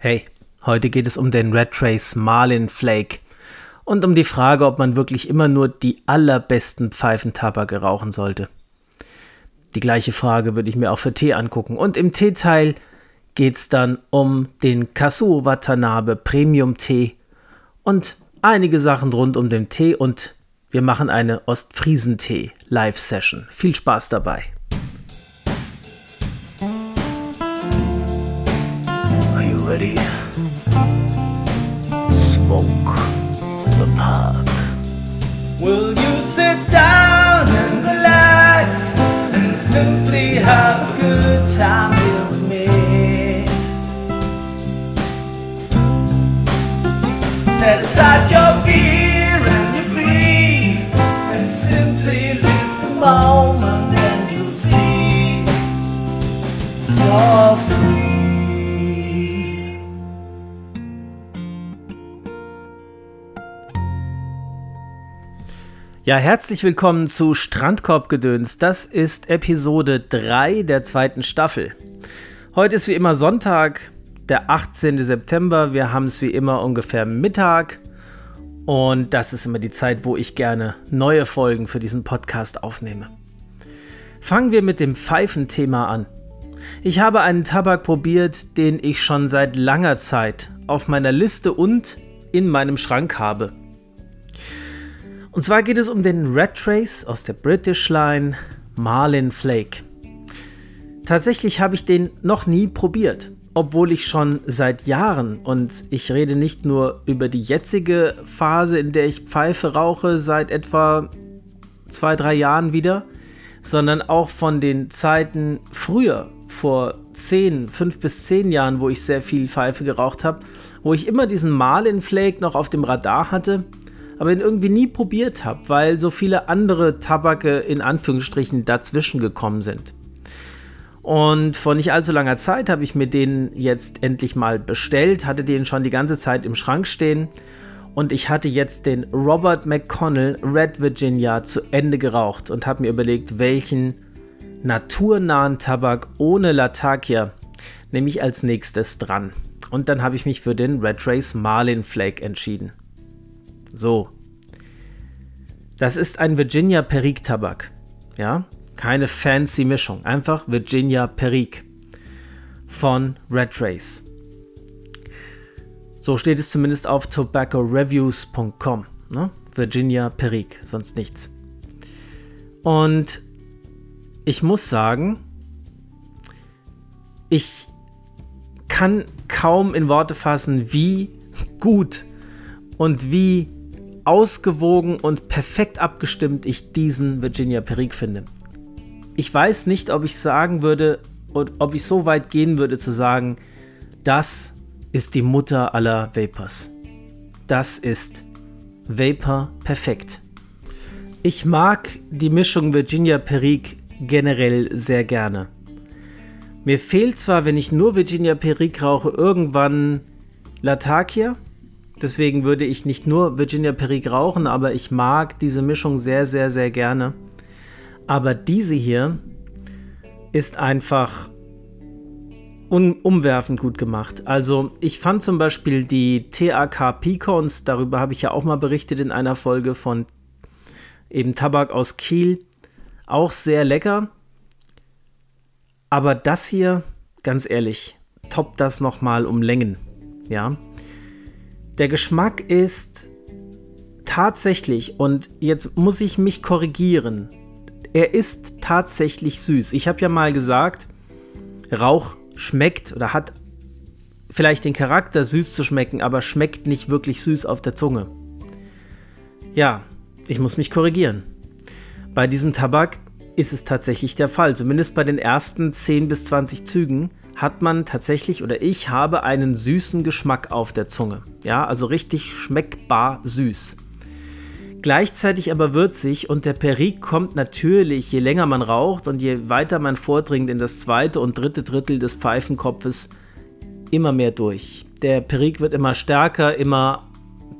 Hey, heute geht es um den Red Trace Marlin Flake und um die Frage, ob man wirklich immer nur die allerbesten Pfeifentabake rauchen sollte. Die gleiche Frage würde ich mir auch für Tee angucken. Und im Teeteil geht es dann um den Kasuo Watanabe Premium Tee und einige Sachen rund um den Tee und wir machen eine Ostfriesentee Live Session. Viel Spaß dabei. Ready. Smoke the park. Will you sit down and relax and simply have a good time here with me? Set aside your fear and your grief and simply live the moment and you'll see Ja, herzlich willkommen zu Strandkorbgedöns. Das ist Episode 3 der zweiten Staffel. Heute ist wie immer Sonntag, der 18. September. Wir haben es wie immer ungefähr Mittag. Und das ist immer die Zeit, wo ich gerne neue Folgen für diesen Podcast aufnehme. Fangen wir mit dem Pfeifenthema an. Ich habe einen Tabak probiert, den ich schon seit langer Zeit auf meiner Liste und in meinem Schrank habe. Und zwar geht es um den Red Trace aus der British Line Marlin Flake. Tatsächlich habe ich den noch nie probiert, obwohl ich schon seit Jahren, und ich rede nicht nur über die jetzige Phase, in der ich Pfeife rauche, seit etwa zwei, drei Jahren wieder, sondern auch von den Zeiten früher, vor zehn, fünf bis zehn Jahren, wo ich sehr viel Pfeife geraucht habe, wo ich immer diesen Marlin Flake noch auf dem Radar hatte aber ihn irgendwie nie probiert habe, weil so viele andere Tabake in Anführungsstrichen dazwischen gekommen sind. Und vor nicht allzu langer Zeit habe ich mir den jetzt endlich mal bestellt, hatte den schon die ganze Zeit im Schrank stehen und ich hatte jetzt den Robert McConnell Red Virginia zu Ende geraucht und habe mir überlegt, welchen naturnahen Tabak ohne Latakia nehme ich als nächstes dran. Und dann habe ich mich für den Red Race Marlin Flake entschieden. So. Das ist ein Virginia Perique Tabak. Ja, keine fancy Mischung. Einfach Virginia Perique von Red Race. So steht es zumindest auf tobaccoreviews.com. Ne? Virginia Perique, sonst nichts. Und ich muss sagen, ich kann kaum in Worte fassen, wie gut und wie ausgewogen und perfekt abgestimmt ich diesen Virginia Perique finde. Ich weiß nicht, ob ich sagen würde, ob ich so weit gehen würde zu sagen, das ist die Mutter aller Vapors. Das ist Vapor perfekt. Ich mag die Mischung Virginia Perique generell sehr gerne. Mir fehlt zwar, wenn ich nur Virginia Perique rauche, irgendwann Latakia, Deswegen würde ich nicht nur Virginia Perique rauchen, aber ich mag diese Mischung sehr, sehr, sehr gerne. Aber diese hier ist einfach umwerfend gut gemacht. Also ich fand zum Beispiel die TAK Pecons, darüber habe ich ja auch mal berichtet in einer Folge von eben Tabak aus Kiel, auch sehr lecker. Aber das hier, ganz ehrlich, toppt das nochmal um Längen. Ja, der Geschmack ist tatsächlich, und jetzt muss ich mich korrigieren, er ist tatsächlich süß. Ich habe ja mal gesagt, Rauch schmeckt oder hat vielleicht den Charakter süß zu schmecken, aber schmeckt nicht wirklich süß auf der Zunge. Ja, ich muss mich korrigieren. Bei diesem Tabak ist es tatsächlich der Fall. Zumindest bei den ersten 10 bis 20 Zügen hat man tatsächlich oder ich habe einen süßen Geschmack auf der Zunge. Ja, also richtig schmeckbar süß. Gleichzeitig aber würzig und der Perique kommt natürlich, je länger man raucht und je weiter man vordringt in das zweite und dritte Drittel des Pfeifenkopfes, immer mehr durch. Der Perique wird immer stärker, immer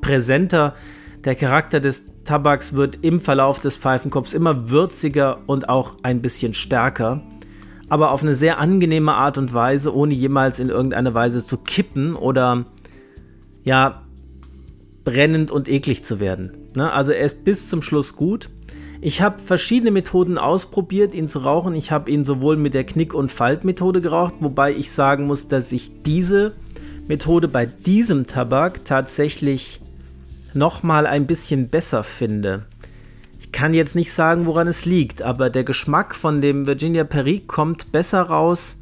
präsenter. Der Charakter des Tabaks wird im Verlauf des Pfeifenkopfs immer würziger und auch ein bisschen stärker. Aber auf eine sehr angenehme Art und Weise, ohne jemals in irgendeine Weise zu kippen oder ja, brennend und eklig zu werden. Ne? Also er ist bis zum Schluss gut. Ich habe verschiedene Methoden ausprobiert, ihn zu rauchen. Ich habe ihn sowohl mit der Knick- und Faltmethode geraucht, wobei ich sagen muss, dass ich diese Methode bei diesem Tabak tatsächlich noch mal ein bisschen besser finde. Ich kann jetzt nicht sagen, woran es liegt, aber der Geschmack von dem Virginia Perique kommt besser raus,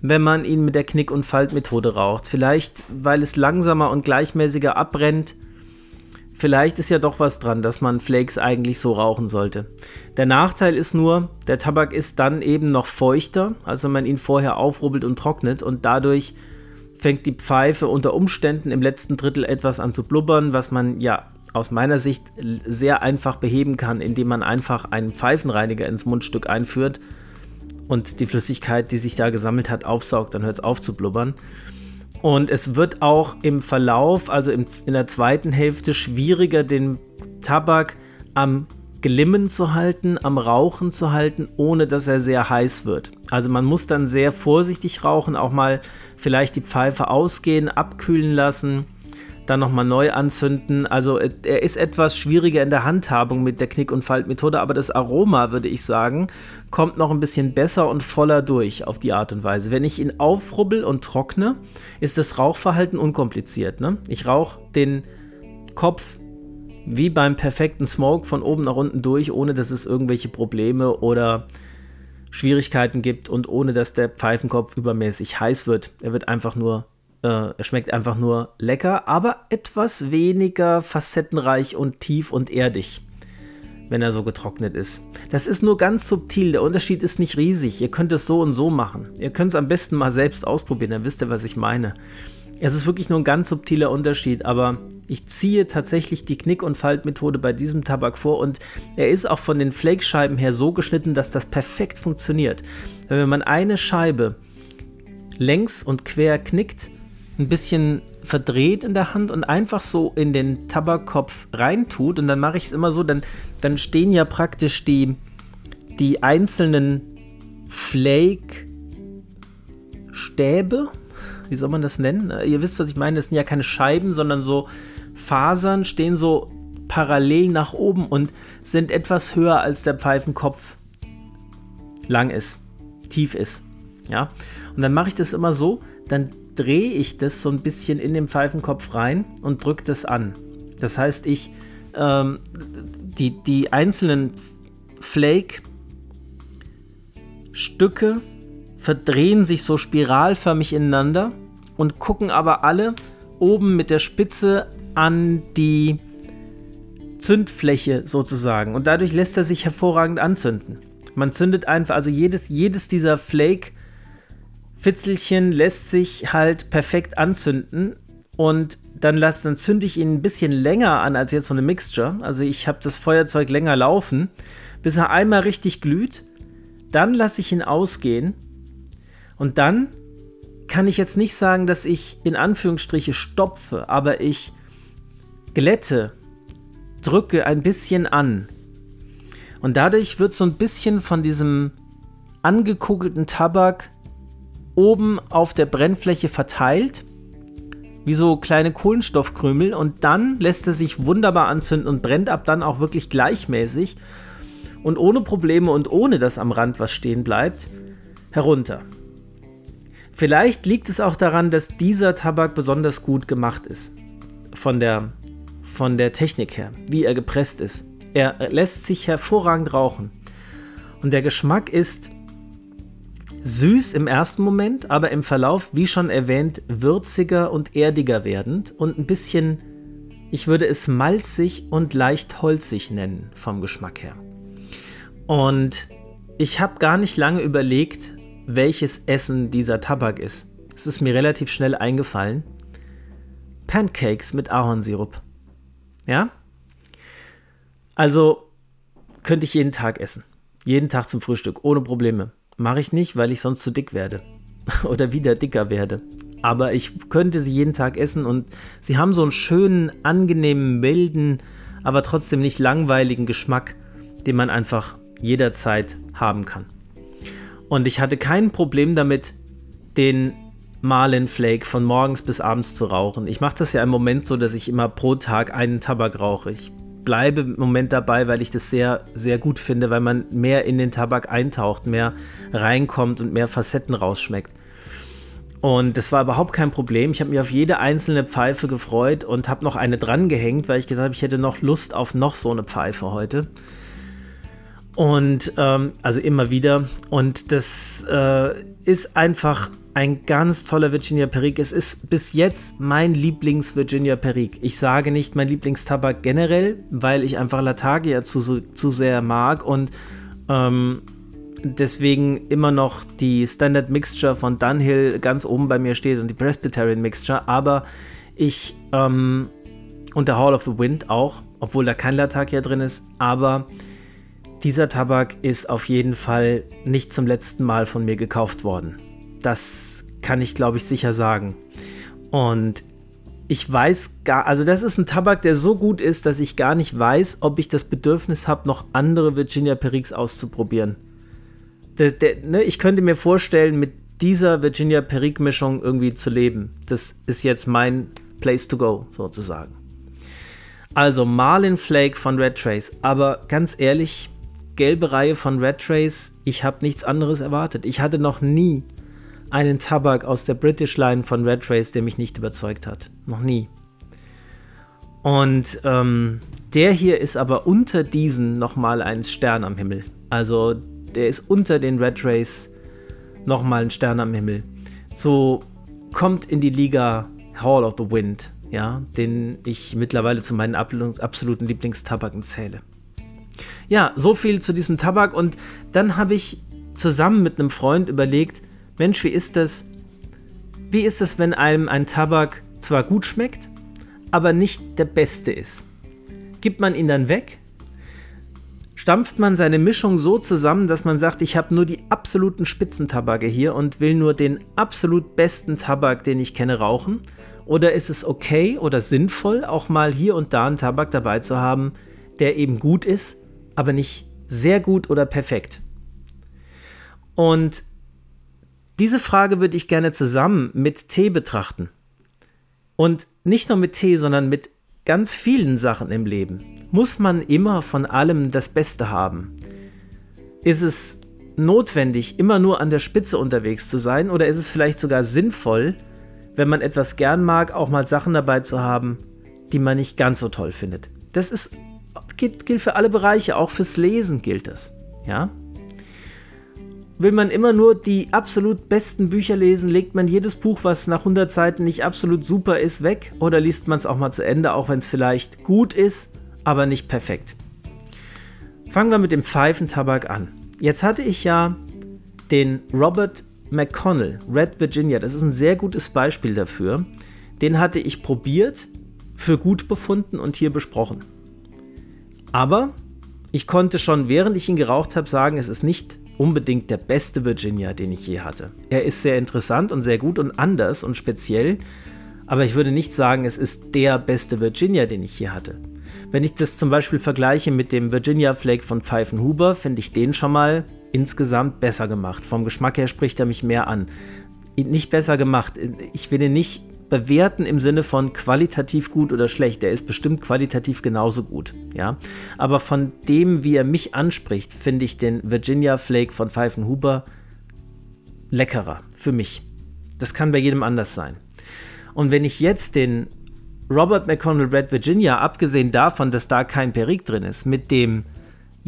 wenn man ihn mit der Knick- und Faltmethode raucht. Vielleicht, weil es langsamer und gleichmäßiger abbrennt vielleicht ist ja doch was dran, dass man Flakes eigentlich so rauchen sollte. Der Nachteil ist nur, der Tabak ist dann eben noch feuchter, also wenn man ihn vorher aufrubbelt und trocknet und dadurch fängt die Pfeife unter Umständen im letzten Drittel etwas an zu blubbern, was man ja aus meiner Sicht sehr einfach beheben kann, indem man einfach einen Pfeifenreiniger ins Mundstück einführt und die Flüssigkeit, die sich da gesammelt hat, aufsaugt, dann hört es auf zu blubbern. Und es wird auch im Verlauf, also im, in der zweiten Hälfte, schwieriger, den Tabak am Glimmen zu halten, am Rauchen zu halten, ohne dass er sehr heiß wird. Also man muss dann sehr vorsichtig rauchen, auch mal vielleicht die Pfeife ausgehen, abkühlen lassen dann nochmal neu anzünden. Also äh, er ist etwas schwieriger in der Handhabung mit der Knick- und Faltmethode, aber das Aroma, würde ich sagen, kommt noch ein bisschen besser und voller durch auf die Art und Weise. Wenn ich ihn aufrubbel und trockne, ist das Rauchverhalten unkompliziert. Ne? Ich rauche den Kopf wie beim perfekten Smoke von oben nach unten durch, ohne dass es irgendwelche Probleme oder Schwierigkeiten gibt und ohne dass der Pfeifenkopf übermäßig heiß wird. Er wird einfach nur äh, er schmeckt einfach nur lecker, aber etwas weniger facettenreich und tief und erdig, wenn er so getrocknet ist. Das ist nur ganz subtil. Der Unterschied ist nicht riesig. Ihr könnt es so und so machen. Ihr könnt es am besten mal selbst ausprobieren, dann wisst ihr, was ich meine. Es ist wirklich nur ein ganz subtiler Unterschied, aber ich ziehe tatsächlich die Knick- und Faltmethode bei diesem Tabak vor und er ist auch von den Flakescheiben her so geschnitten, dass das perfekt funktioniert. Wenn man eine Scheibe längs und quer knickt, ein bisschen verdreht in der Hand und einfach so in den Tabakkopf reintut. Und dann mache ich es immer so, dann, dann stehen ja praktisch die, die einzelnen Flake-Stäbe, wie soll man das nennen? Ihr wisst, was ich meine, das sind ja keine Scheiben, sondern so Fasern stehen so parallel nach oben und sind etwas höher als der Pfeifenkopf lang ist, tief ist. Ja, und dann mache ich das immer so, dann drehe ich das so ein bisschen in den Pfeifenkopf rein und drücke das an. Das heißt, ich ähm, die, die einzelnen Flake-Stücke verdrehen sich so spiralförmig ineinander und gucken aber alle oben mit der Spitze an die Zündfläche sozusagen. Und dadurch lässt er sich hervorragend anzünden. Man zündet einfach, also jedes, jedes dieser Flake Fitzelchen lässt sich halt perfekt anzünden und dann, lass, dann zünde ich ihn ein bisschen länger an als jetzt so eine Mixture. Also ich habe das Feuerzeug länger laufen, bis er einmal richtig glüht. Dann lasse ich ihn ausgehen und dann kann ich jetzt nicht sagen, dass ich in Anführungsstriche stopfe, aber ich glätte, drücke ein bisschen an. Und dadurch wird so ein bisschen von diesem angekugelten Tabak oben auf der Brennfläche verteilt, wie so kleine Kohlenstoffkrümel und dann lässt er sich wunderbar anzünden und brennt ab dann auch wirklich gleichmäßig und ohne Probleme und ohne dass am Rand was stehen bleibt, herunter. Vielleicht liegt es auch daran, dass dieser Tabak besonders gut gemacht ist. Von der, von der Technik her, wie er gepresst ist. Er lässt sich hervorragend rauchen. Und der Geschmack ist süß im ersten Moment, aber im Verlauf, wie schon erwähnt, würziger und erdiger werdend und ein bisschen, ich würde es malzig und leicht holzig nennen vom Geschmack her. Und ich habe gar nicht lange überlegt, welches Essen dieser Tabak ist. Es ist mir relativ schnell eingefallen. Pancakes mit Ahornsirup. Ja? Also könnte ich jeden Tag essen. Jeden Tag zum Frühstück, ohne Probleme. Mache ich nicht, weil ich sonst zu dick werde. Oder wieder dicker werde. Aber ich könnte sie jeden Tag essen und sie haben so einen schönen, angenehmen, milden, aber trotzdem nicht langweiligen Geschmack, den man einfach jederzeit haben kann. Und ich hatte kein Problem damit, den Marlin Flake von morgens bis abends zu rauchen. Ich mache das ja im Moment so, dass ich immer pro Tag einen Tabak rauche. Ich bleibe im Moment dabei, weil ich das sehr, sehr gut finde, weil man mehr in den Tabak eintaucht, mehr reinkommt und mehr Facetten rausschmeckt. Und das war überhaupt kein Problem. Ich habe mich auf jede einzelne Pfeife gefreut und habe noch eine dran gehängt, weil ich gedacht habe, ich hätte noch Lust auf noch so eine Pfeife heute. Und ähm, also immer wieder. Und das äh, ist einfach ein ganz toller Virginia Perique. Es ist bis jetzt mein Lieblings-Virginia Perique. Ich sage nicht mein Lieblingstabak generell, weil ich einfach Latagia zu, zu sehr mag und ähm, deswegen immer noch die Standard Mixture von Dunhill ganz oben bei mir steht und die Presbyterian Mixture. Aber ich ähm, und der Hall of the Wind auch, obwohl da kein Latakia drin ist. Aber dieser Tabak ist auf jeden Fall nicht zum letzten Mal von mir gekauft worden. Das kann ich, glaube ich, sicher sagen. Und ich weiß gar, also das ist ein Tabak, der so gut ist, dass ich gar nicht weiß, ob ich das Bedürfnis habe, noch andere Virginia Periques auszuprobieren. Der, der, ne, ich könnte mir vorstellen, mit dieser Virginia Perique Mischung irgendwie zu leben. Das ist jetzt mein Place to go, sozusagen. Also Marlin Flake von Red Trace. Aber ganz ehrlich, gelbe Reihe von Red Trace, ich habe nichts anderes erwartet. Ich hatte noch nie einen Tabak aus der British Line von Red Trace, der mich nicht überzeugt hat. Noch nie. Und ähm, der hier ist aber unter diesen nochmal ein Stern am Himmel. Also der ist unter den Red Race nochmal ein Stern am Himmel. So kommt in die Liga Hall of the Wind, ja, den ich mittlerweile zu meinen absoluten Lieblingstabaken zähle. Ja, so viel zu diesem Tabak und dann habe ich zusammen mit einem Freund überlegt, Mensch, wie ist das? Wie ist es, wenn einem ein Tabak zwar gut schmeckt, aber nicht der beste ist? Gibt man ihn dann weg? Stampft man seine Mischung so zusammen, dass man sagt, ich habe nur die absoluten Spitzentabake hier und will nur den absolut besten Tabak, den ich kenne, rauchen? Oder ist es okay oder sinnvoll, auch mal hier und da einen Tabak dabei zu haben, der eben gut ist, aber nicht sehr gut oder perfekt? Und diese Frage würde ich gerne zusammen mit Tee betrachten. Und nicht nur mit Tee, sondern mit ganz vielen Sachen im Leben. Muss man immer von allem das Beste haben? Ist es notwendig, immer nur an der Spitze unterwegs zu sein? Oder ist es vielleicht sogar sinnvoll, wenn man etwas gern mag, auch mal Sachen dabei zu haben, die man nicht ganz so toll findet? Das ist, gilt, gilt für alle Bereiche, auch fürs Lesen gilt das. Ja? Will man immer nur die absolut besten Bücher lesen, legt man jedes Buch, was nach 100 Seiten nicht absolut super ist, weg oder liest man es auch mal zu Ende, auch wenn es vielleicht gut ist, aber nicht perfekt. Fangen wir mit dem Pfeifentabak an. Jetzt hatte ich ja den Robert McConnell, Red Virginia, das ist ein sehr gutes Beispiel dafür. Den hatte ich probiert, für gut befunden und hier besprochen. Aber ich konnte schon, während ich ihn geraucht habe, sagen, es ist nicht unbedingt der beste Virginia, den ich je hatte. Er ist sehr interessant und sehr gut und anders und speziell, aber ich würde nicht sagen, es ist der beste Virginia, den ich je hatte. Wenn ich das zum Beispiel vergleiche mit dem Virginia Flake von Pfeifenhuber, finde ich den schon mal insgesamt besser gemacht. Vom Geschmack her spricht er mich mehr an. Nicht besser gemacht. Ich will ihn nicht bewerten im Sinne von qualitativ gut oder schlecht. Er ist bestimmt qualitativ genauso gut, ja. Aber von dem, wie er mich anspricht, finde ich den Virginia Flake von Pfeifenhuber leckerer für mich. Das kann bei jedem anders sein. Und wenn ich jetzt den Robert McConnell Red Virginia, abgesehen davon, dass da kein Perique drin ist, mit dem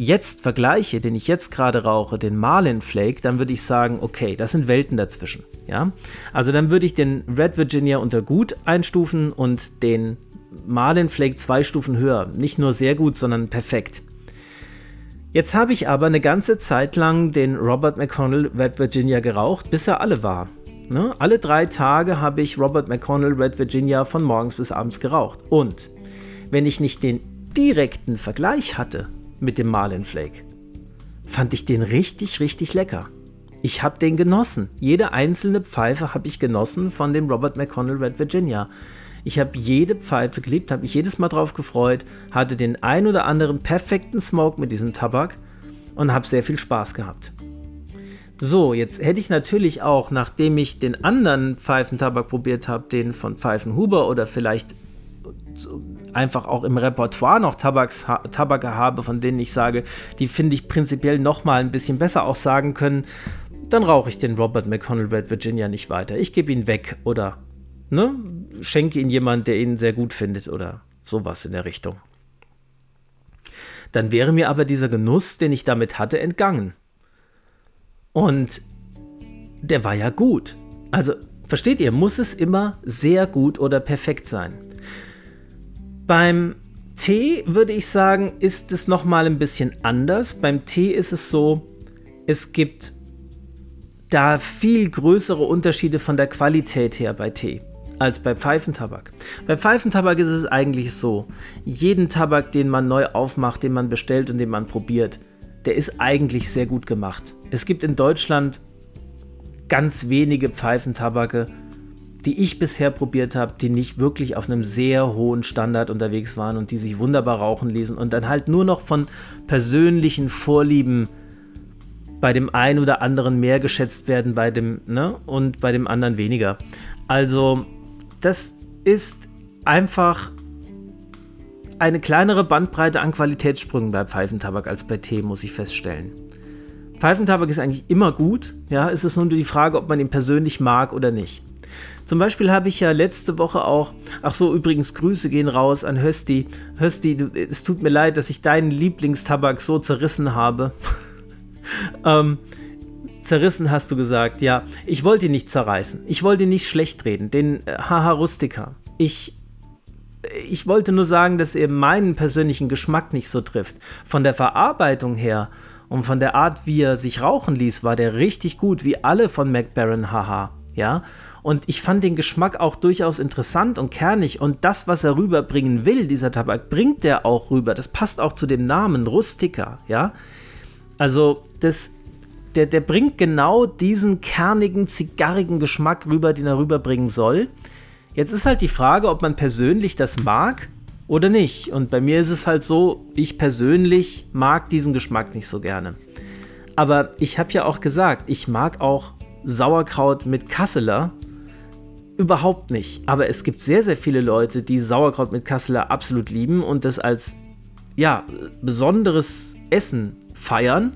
jetzt vergleiche, den ich jetzt gerade rauche, den Marlin Flake, dann würde ich sagen, okay, das sind Welten dazwischen. Ja? Also dann würde ich den Red Virginia unter gut einstufen und den Marlin Flake zwei Stufen höher. Nicht nur sehr gut, sondern perfekt. Jetzt habe ich aber eine ganze Zeit lang den Robert McConnell Red Virginia geraucht, bis er alle war. Ne? Alle drei Tage habe ich Robert McConnell Red Virginia von morgens bis abends geraucht. Und wenn ich nicht den direkten Vergleich hatte mit dem Marlin Flake, fand ich den richtig, richtig lecker. Ich habe den genossen. Jede einzelne Pfeife habe ich genossen von dem Robert McConnell Red Virginia. Ich habe jede Pfeife geliebt, habe mich jedes Mal drauf gefreut, hatte den ein oder anderen perfekten Smoke mit diesem Tabak und habe sehr viel Spaß gehabt. So, jetzt hätte ich natürlich auch, nachdem ich den anderen Pfeifentabak probiert habe, den von Pfeifenhuber oder vielleicht einfach auch im Repertoire noch Tabaks, Tabake habe, von denen ich sage, die finde ich prinzipiell noch mal ein bisschen besser auch sagen können, dann rauche ich den Robert McConnell Red Virginia nicht weiter. Ich gebe ihn weg oder ne, schenke ihn jemand, der ihn sehr gut findet oder sowas in der Richtung. Dann wäre mir aber dieser Genuss, den ich damit hatte, entgangen. Und der war ja gut. Also, versteht ihr, muss es immer sehr gut oder perfekt sein. Beim Tee würde ich sagen, ist es noch mal ein bisschen anders. Beim Tee ist es so, es gibt da viel größere Unterschiede von der Qualität her bei Tee als bei Pfeifentabak. Bei Pfeifentabak ist es eigentlich so, jeden Tabak, den man neu aufmacht, den man bestellt und den man probiert, der ist eigentlich sehr gut gemacht. Es gibt in Deutschland ganz wenige Pfeifentabake, die ich bisher probiert habe, die nicht wirklich auf einem sehr hohen Standard unterwegs waren und die sich wunderbar rauchen ließen und dann halt nur noch von persönlichen Vorlieben bei dem einen oder anderen mehr geschätzt werden, bei dem, ne, und bei dem anderen weniger. Also, das ist einfach eine kleinere Bandbreite an Qualitätssprüngen bei Pfeifentabak als bei Tee, muss ich feststellen. Pfeifentabak ist eigentlich immer gut, ja, es ist nur die Frage, ob man ihn persönlich mag oder nicht. Zum Beispiel habe ich ja letzte Woche auch, ach so, übrigens, Grüße gehen raus an Hösti. Hösti, du, es tut mir leid, dass ich deinen Lieblingstabak so zerrissen habe. ähm, zerrissen hast du gesagt, ja. Ich wollte ihn nicht zerreißen. Ich wollte ihn nicht schlecht reden. Den äh, Haha Rustica. Ich ich wollte nur sagen, dass er meinen persönlichen Geschmack nicht so trifft. Von der Verarbeitung her und von der Art, wie er sich rauchen ließ, war der richtig gut, wie alle von McBaron Haha. Ja, und ich fand den Geschmack auch durchaus interessant und kernig. Und das, was er rüberbringen will, dieser Tabak, bringt er auch rüber. Das passt auch zu dem Namen Rustica, ja. Also, das, der, der bringt genau diesen kernigen, zigarrigen Geschmack rüber, den er rüberbringen soll. Jetzt ist halt die Frage, ob man persönlich das mag oder nicht. Und bei mir ist es halt so, ich persönlich mag diesen Geschmack nicht so gerne. Aber ich habe ja auch gesagt, ich mag auch Sauerkraut mit Kasseler überhaupt nicht. Aber es gibt sehr, sehr viele Leute, die Sauerkraut mit Kasseler absolut lieben und das als ja, besonderes Essen feiern.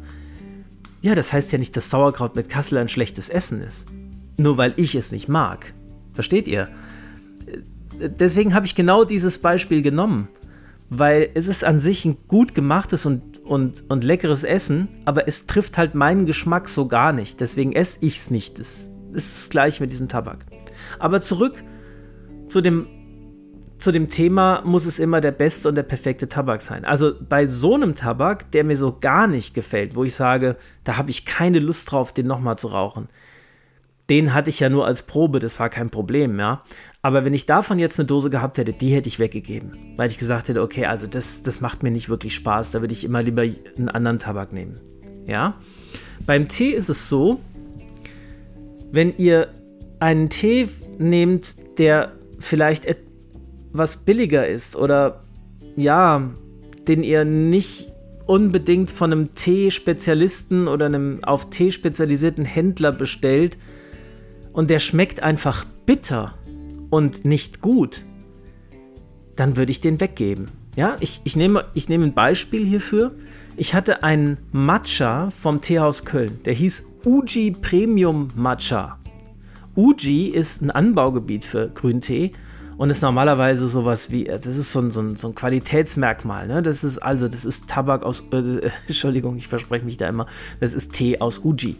Ja, das heißt ja nicht, dass Sauerkraut mit Kasseler ein schlechtes Essen ist. Nur weil ich es nicht mag. Versteht ihr? Deswegen habe ich genau dieses Beispiel genommen. Weil es ist an sich ein gut gemachtes und, und, und leckeres Essen, aber es trifft halt meinen Geschmack so gar nicht. Deswegen esse ich es nicht. Das ist das gleiche mit diesem Tabak. Aber zurück zu dem, zu dem Thema, muss es immer der beste und der perfekte Tabak sein. Also bei so einem Tabak, der mir so gar nicht gefällt, wo ich sage, da habe ich keine Lust drauf, den nochmal zu rauchen. Den hatte ich ja nur als Probe, das war kein Problem, ja. Aber wenn ich davon jetzt eine Dose gehabt hätte, die hätte ich weggegeben. Weil ich gesagt hätte, okay, also das, das macht mir nicht wirklich Spaß, da würde ich immer lieber einen anderen Tabak nehmen. Ja. Beim Tee ist es so, wenn ihr einen Tee nehmt, der vielleicht etwas billiger ist oder ja, den ihr nicht unbedingt von einem Tee-Spezialisten oder einem auf Tee spezialisierten Händler bestellt und der schmeckt einfach bitter und nicht gut, dann würde ich den weggeben. Ja, ich, ich, nehme, ich nehme ein Beispiel hierfür. Ich hatte einen Matcha vom Teehaus Köln, der hieß Uji Premium Matcha. Uji ist ein Anbaugebiet für Grüntee und ist normalerweise sowas wie, das ist so ein, so ein, so ein Qualitätsmerkmal. Ne? Das ist also, das ist Tabak aus, äh, Entschuldigung, ich verspreche mich da immer, das ist Tee aus Uji.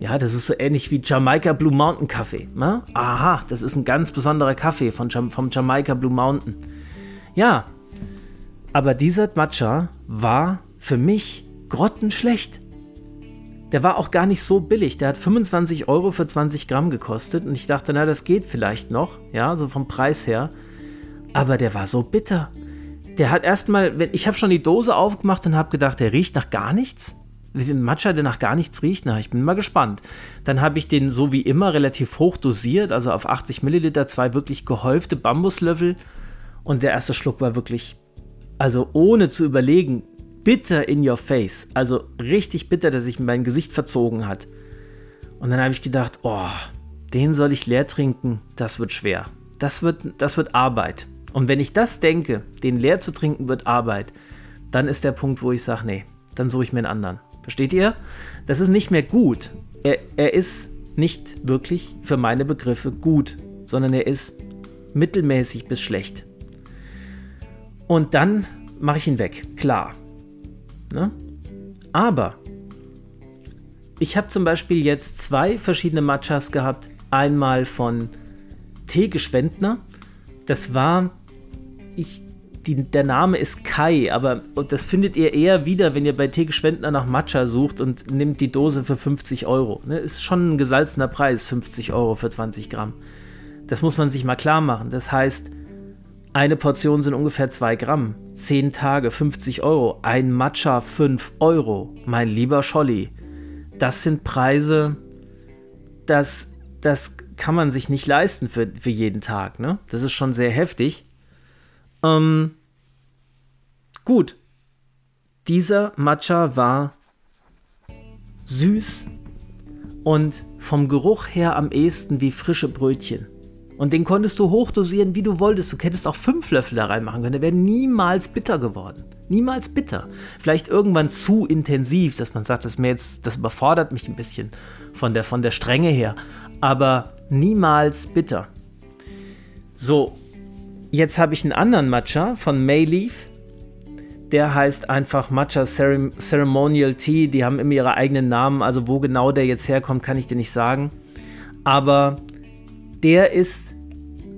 Ja, das ist so ähnlich wie Jamaika Blue Mountain Kaffee. Ne? Aha, das ist ein ganz besonderer Kaffee von, vom Jamaika Blue Mountain. Ja, aber dieser Matcha war für mich grottenschlecht der war auch gar nicht so billig. Der hat 25 Euro für 20 Gramm gekostet und ich dachte, na, das geht vielleicht noch, ja, so vom Preis her. Aber der war so bitter. Der hat erstmal, ich habe schon die Dose aufgemacht und habe gedacht, der riecht nach gar nichts. Ein Matcha, der nach gar nichts riecht, na, ich bin mal gespannt. Dann habe ich den so wie immer relativ hoch dosiert, also auf 80 Milliliter, zwei wirklich gehäufte Bambuslöffel. Und der erste Schluck war wirklich, also ohne zu überlegen, bitter in your face. Also richtig bitter, dass sich mein Gesicht verzogen hat. Und dann habe ich gedacht, oh, den soll ich leer trinken, das wird schwer. Das wird, das wird Arbeit. Und wenn ich das denke, den leer zu trinken wird Arbeit, dann ist der Punkt, wo ich sage, nee, dann suche ich mir einen anderen. Versteht ihr? Das ist nicht mehr gut. Er, er ist nicht wirklich für meine Begriffe gut, sondern er ist mittelmäßig bis schlecht. Und dann mache ich ihn weg, klar. Ne? Aber ich habe zum Beispiel jetzt zwei verschiedene Matchas gehabt. Einmal von T. Geschwendner. Das war, ich, die, der Name ist Kai, aber das findet ihr eher wieder, wenn ihr bei T. Geschwendner nach Matcha sucht und nimmt die Dose für 50 Euro. Ne? Ist schon ein gesalzener Preis, 50 Euro für 20 Gramm. Das muss man sich mal klar machen. Das heißt, eine Portion sind ungefähr 2 Gramm. 10 Tage, 50 Euro. Ein Matcha, 5 Euro. Mein lieber Scholli. Das sind Preise, das, das kann man sich nicht leisten für, für jeden Tag. Ne? Das ist schon sehr heftig. Ähm, gut. Dieser Matcha war süß und vom Geruch her am ehesten wie frische Brötchen. Und den konntest du hochdosieren, wie du wolltest. Du hättest auch fünf Löffel da reinmachen können. Der wäre niemals bitter geworden. Niemals bitter. Vielleicht irgendwann zu intensiv, dass man sagt, das, mir jetzt, das überfordert mich ein bisschen von der, von der Strenge her. Aber niemals bitter. So, jetzt habe ich einen anderen Matcha von Mayleaf. Der heißt einfach Matcha Ceremonial Tea. Die haben immer ihre eigenen Namen. Also wo genau der jetzt herkommt, kann ich dir nicht sagen. Aber der ist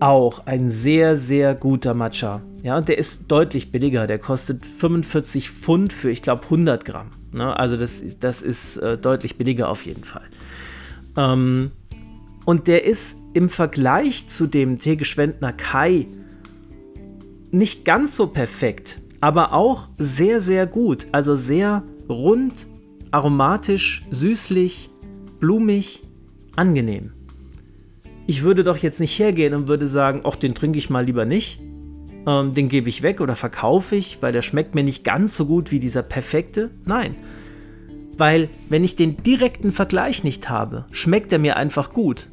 auch ein sehr, sehr guter Matcha. Ja, und der ist deutlich billiger. Der kostet 45 Pfund für, ich glaube, 100 Gramm. Ne? Also das, das ist äh, deutlich billiger auf jeden Fall. Ähm, und der ist im Vergleich zu dem Teegeschwendner Kai nicht ganz so perfekt, aber auch sehr, sehr gut. Also sehr rund, aromatisch, süßlich, blumig, angenehm ich würde doch jetzt nicht hergehen und würde sagen, ach, den trinke ich mal lieber nicht. Ähm, den gebe ich weg oder verkaufe ich, weil der schmeckt mir nicht ganz so gut wie dieser perfekte. Nein. Weil, wenn ich den direkten Vergleich nicht habe, schmeckt er mir einfach gut.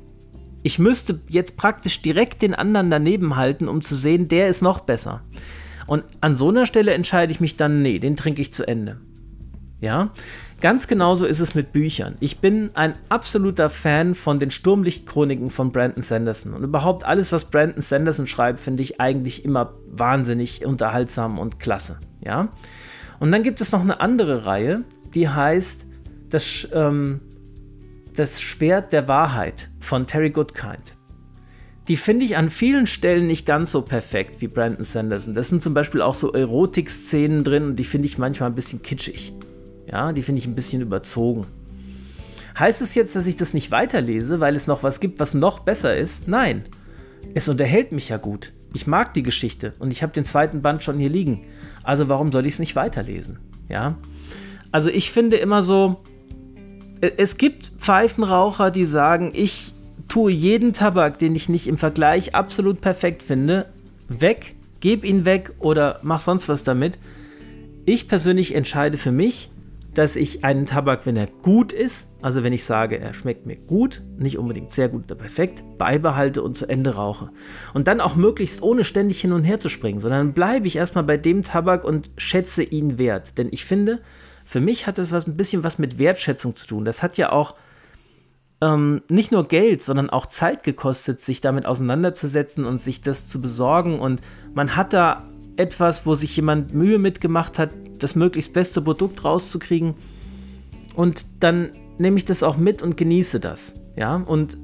Ich müsste jetzt praktisch direkt den anderen daneben halten, um zu sehen, der ist noch besser. Und an so einer Stelle entscheide ich mich dann, nee, den trinke ich zu Ende. Ja, Ganz genauso ist es mit Büchern. Ich bin ein absoluter Fan von den Sturmlichtchroniken von Brandon Sanderson. Und überhaupt alles, was Brandon Sanderson schreibt, finde ich eigentlich immer wahnsinnig unterhaltsam und klasse. Ja? Und dann gibt es noch eine andere Reihe, die heißt das, ähm, das Schwert der Wahrheit von Terry Goodkind. Die finde ich an vielen Stellen nicht ganz so perfekt wie Brandon Sanderson. Das sind zum Beispiel auch so Erotik-Szenen drin und die finde ich manchmal ein bisschen kitschig. Ja, die finde ich ein bisschen überzogen. Heißt es jetzt, dass ich das nicht weiterlese, weil es noch was gibt, was noch besser ist? Nein. Es unterhält mich ja gut. Ich mag die Geschichte und ich habe den zweiten Band schon hier liegen. Also warum soll ich es nicht weiterlesen? Ja. Also ich finde immer so, e, es gibt Pfeifenraucher, die sagen, ich tue jeden Tabak, den ich nicht im Vergleich absolut perfekt finde, weg, gebe ihn weg oder mach sonst was damit. Ich persönlich entscheide für mich, dass ich einen Tabak, wenn er gut ist, also wenn ich sage, er schmeckt mir gut, nicht unbedingt sehr gut oder perfekt, beibehalte und zu Ende rauche. Und dann auch möglichst ohne ständig hin und her zu springen, sondern bleibe ich erstmal bei dem Tabak und schätze ihn wert. Denn ich finde, für mich hat das was, ein bisschen was mit Wertschätzung zu tun. Das hat ja auch ähm, nicht nur Geld, sondern auch Zeit gekostet, sich damit auseinanderzusetzen und sich das zu besorgen. Und man hat da etwas, wo sich jemand Mühe mitgemacht hat, das möglichst beste Produkt rauszukriegen. Und dann nehme ich das auch mit und genieße das. Ja, und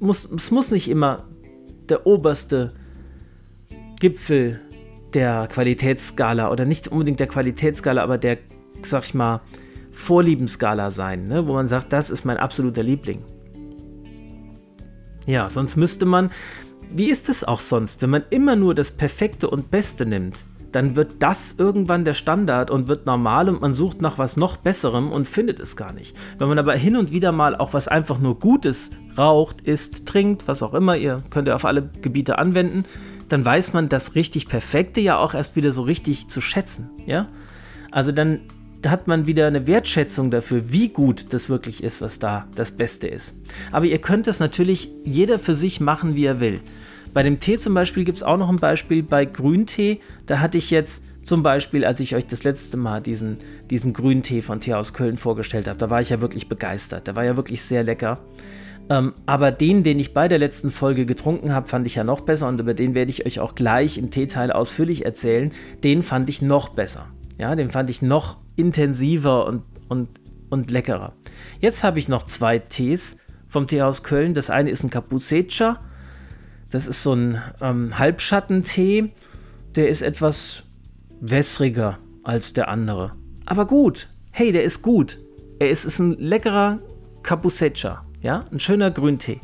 muss, es muss nicht immer der oberste Gipfel der Qualitätsskala oder nicht unbedingt der Qualitätsskala, aber der, sag ich mal, Vorliebenskala sein, ne? wo man sagt, das ist mein absoluter Liebling. Ja, sonst müsste man, wie ist es auch sonst, wenn man immer nur das Perfekte und Beste nimmt? dann wird das irgendwann der Standard und wird normal und man sucht nach was noch Besserem und findet es gar nicht. Wenn man aber hin und wieder mal auch was einfach nur Gutes raucht, isst, trinkt, was auch immer, ihr könnt ihr auf alle Gebiete anwenden, dann weiß man das richtig Perfekte ja auch erst wieder so richtig zu schätzen, ja? Also dann, hat man wieder eine Wertschätzung dafür, wie gut das wirklich ist, was da das Beste ist. Aber ihr könnt das natürlich jeder für sich machen, wie er will. Bei dem Tee zum Beispiel gibt es auch noch ein Beispiel bei Grüntee. Da hatte ich jetzt zum Beispiel, als ich euch das letzte Mal diesen, diesen Grüntee von Tee aus Köln vorgestellt habe, da war ich ja wirklich begeistert. Der war ja wirklich sehr lecker. Ähm, aber den, den ich bei der letzten Folge getrunken habe, fand ich ja noch besser und über den werde ich euch auch gleich im Teeteil ausführlich erzählen. Den fand ich noch besser. Ja, den fand ich noch intensiver und, und, und leckerer. Jetzt habe ich noch zwei Tees vom Teehaus Köln. Das eine ist ein Capucecha. Das ist so ein ähm, Halbschattentee. Der ist etwas wässriger als der andere. Aber gut. Hey, der ist gut. Er ist, ist ein leckerer Capucecha. Ja, ein schöner Grüntee.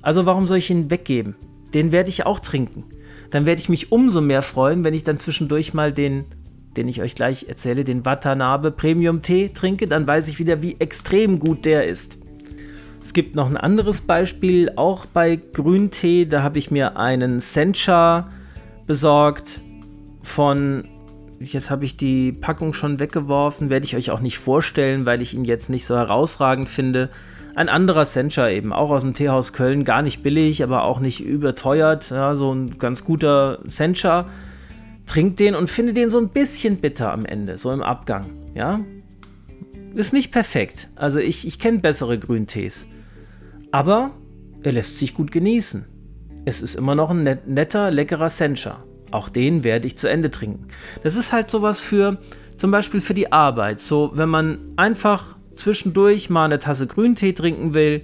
Also warum soll ich ihn weggeben? Den werde ich auch trinken. Dann werde ich mich umso mehr freuen, wenn ich dann zwischendurch mal den, den ich euch gleich erzähle, den Watanabe Premium Tee trinke. Dann weiß ich wieder, wie extrem gut der ist. Es gibt noch ein anderes Beispiel, auch bei Grüntee. Da habe ich mir einen Sencha besorgt von jetzt habe ich die Packung schon weggeworfen, werde ich euch auch nicht vorstellen, weil ich ihn jetzt nicht so herausragend finde. Ein anderer Sencha eben, auch aus dem Teehaus Köln, gar nicht billig, aber auch nicht überteuert. Ja, so ein ganz guter Sencha. Trinkt den und finde den so ein bisschen bitter am Ende, so im Abgang. Ja, ist nicht perfekt. Also ich, ich kenne bessere Grüntees. Aber er lässt sich gut genießen. Es ist immer noch ein net, netter, leckerer Sencha. Auch den werde ich zu Ende trinken. Das ist halt sowas für, zum Beispiel für die Arbeit. So, wenn man einfach zwischendurch mal eine Tasse Grüntee trinken will,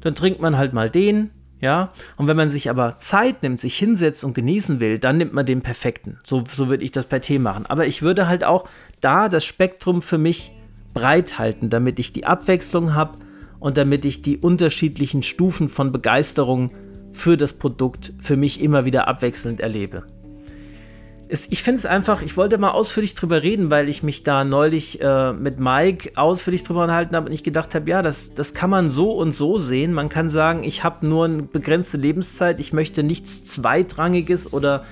dann trinkt man halt mal den, ja. Und wenn man sich aber Zeit nimmt, sich hinsetzt und genießen will, dann nimmt man den perfekten. So, so würde ich das bei Tee machen. Aber ich würde halt auch da das Spektrum für mich breit halten, damit ich die Abwechslung habe und damit ich die unterschiedlichen Stufen von Begeisterung für das Produkt für mich immer wieder abwechselnd erlebe es, ich finde es einfach, ich wollte mal ausführlich drüber reden, weil ich mich da neulich äh, mit Mike ausführlich drüber unterhalten habe und ich gedacht habe, ja, das, das kann man so und so sehen. Man kann sagen, ich habe nur eine begrenzte Lebenszeit, ich möchte nichts Zweitrangiges oder,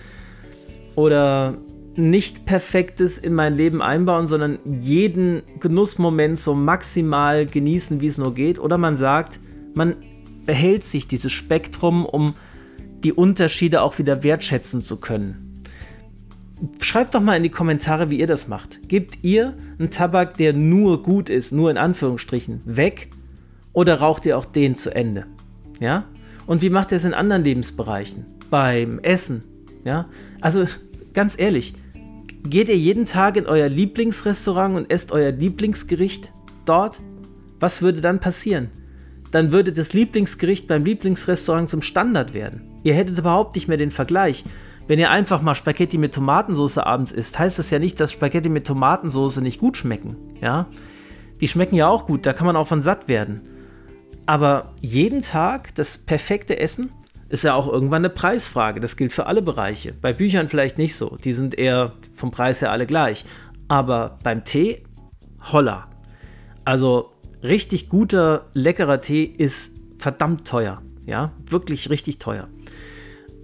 oder nicht Perfektes in mein Leben einbauen, sondern jeden Genussmoment so maximal genießen, wie es nur geht. Oder man sagt, man behält sich dieses Spektrum, um die Unterschiede auch wieder wertschätzen zu können. Schreibt doch mal in die Kommentare, wie ihr das macht. Gebt ihr einen Tabak, der nur gut ist, nur in Anführungsstrichen, weg? Oder raucht ihr auch den zu Ende? Ja? Und wie macht ihr es in anderen Lebensbereichen? Beim Essen? Ja? Also ganz ehrlich, geht ihr jeden Tag in euer Lieblingsrestaurant und esst euer Lieblingsgericht dort? Was würde dann passieren? Dann würde das Lieblingsgericht beim Lieblingsrestaurant zum Standard werden. Ihr hättet überhaupt nicht mehr den Vergleich. Wenn ihr einfach mal Spaghetti mit Tomatensauce abends isst, heißt das ja nicht, dass Spaghetti mit Tomatensauce nicht gut schmecken. Ja? Die schmecken ja auch gut, da kann man auch von satt werden. Aber jeden Tag das perfekte Essen ist ja auch irgendwann eine Preisfrage. Das gilt für alle Bereiche. Bei Büchern vielleicht nicht so. Die sind eher vom Preis her alle gleich. Aber beim Tee, holla. Also richtig guter, leckerer Tee ist verdammt teuer. Ja, wirklich richtig teuer.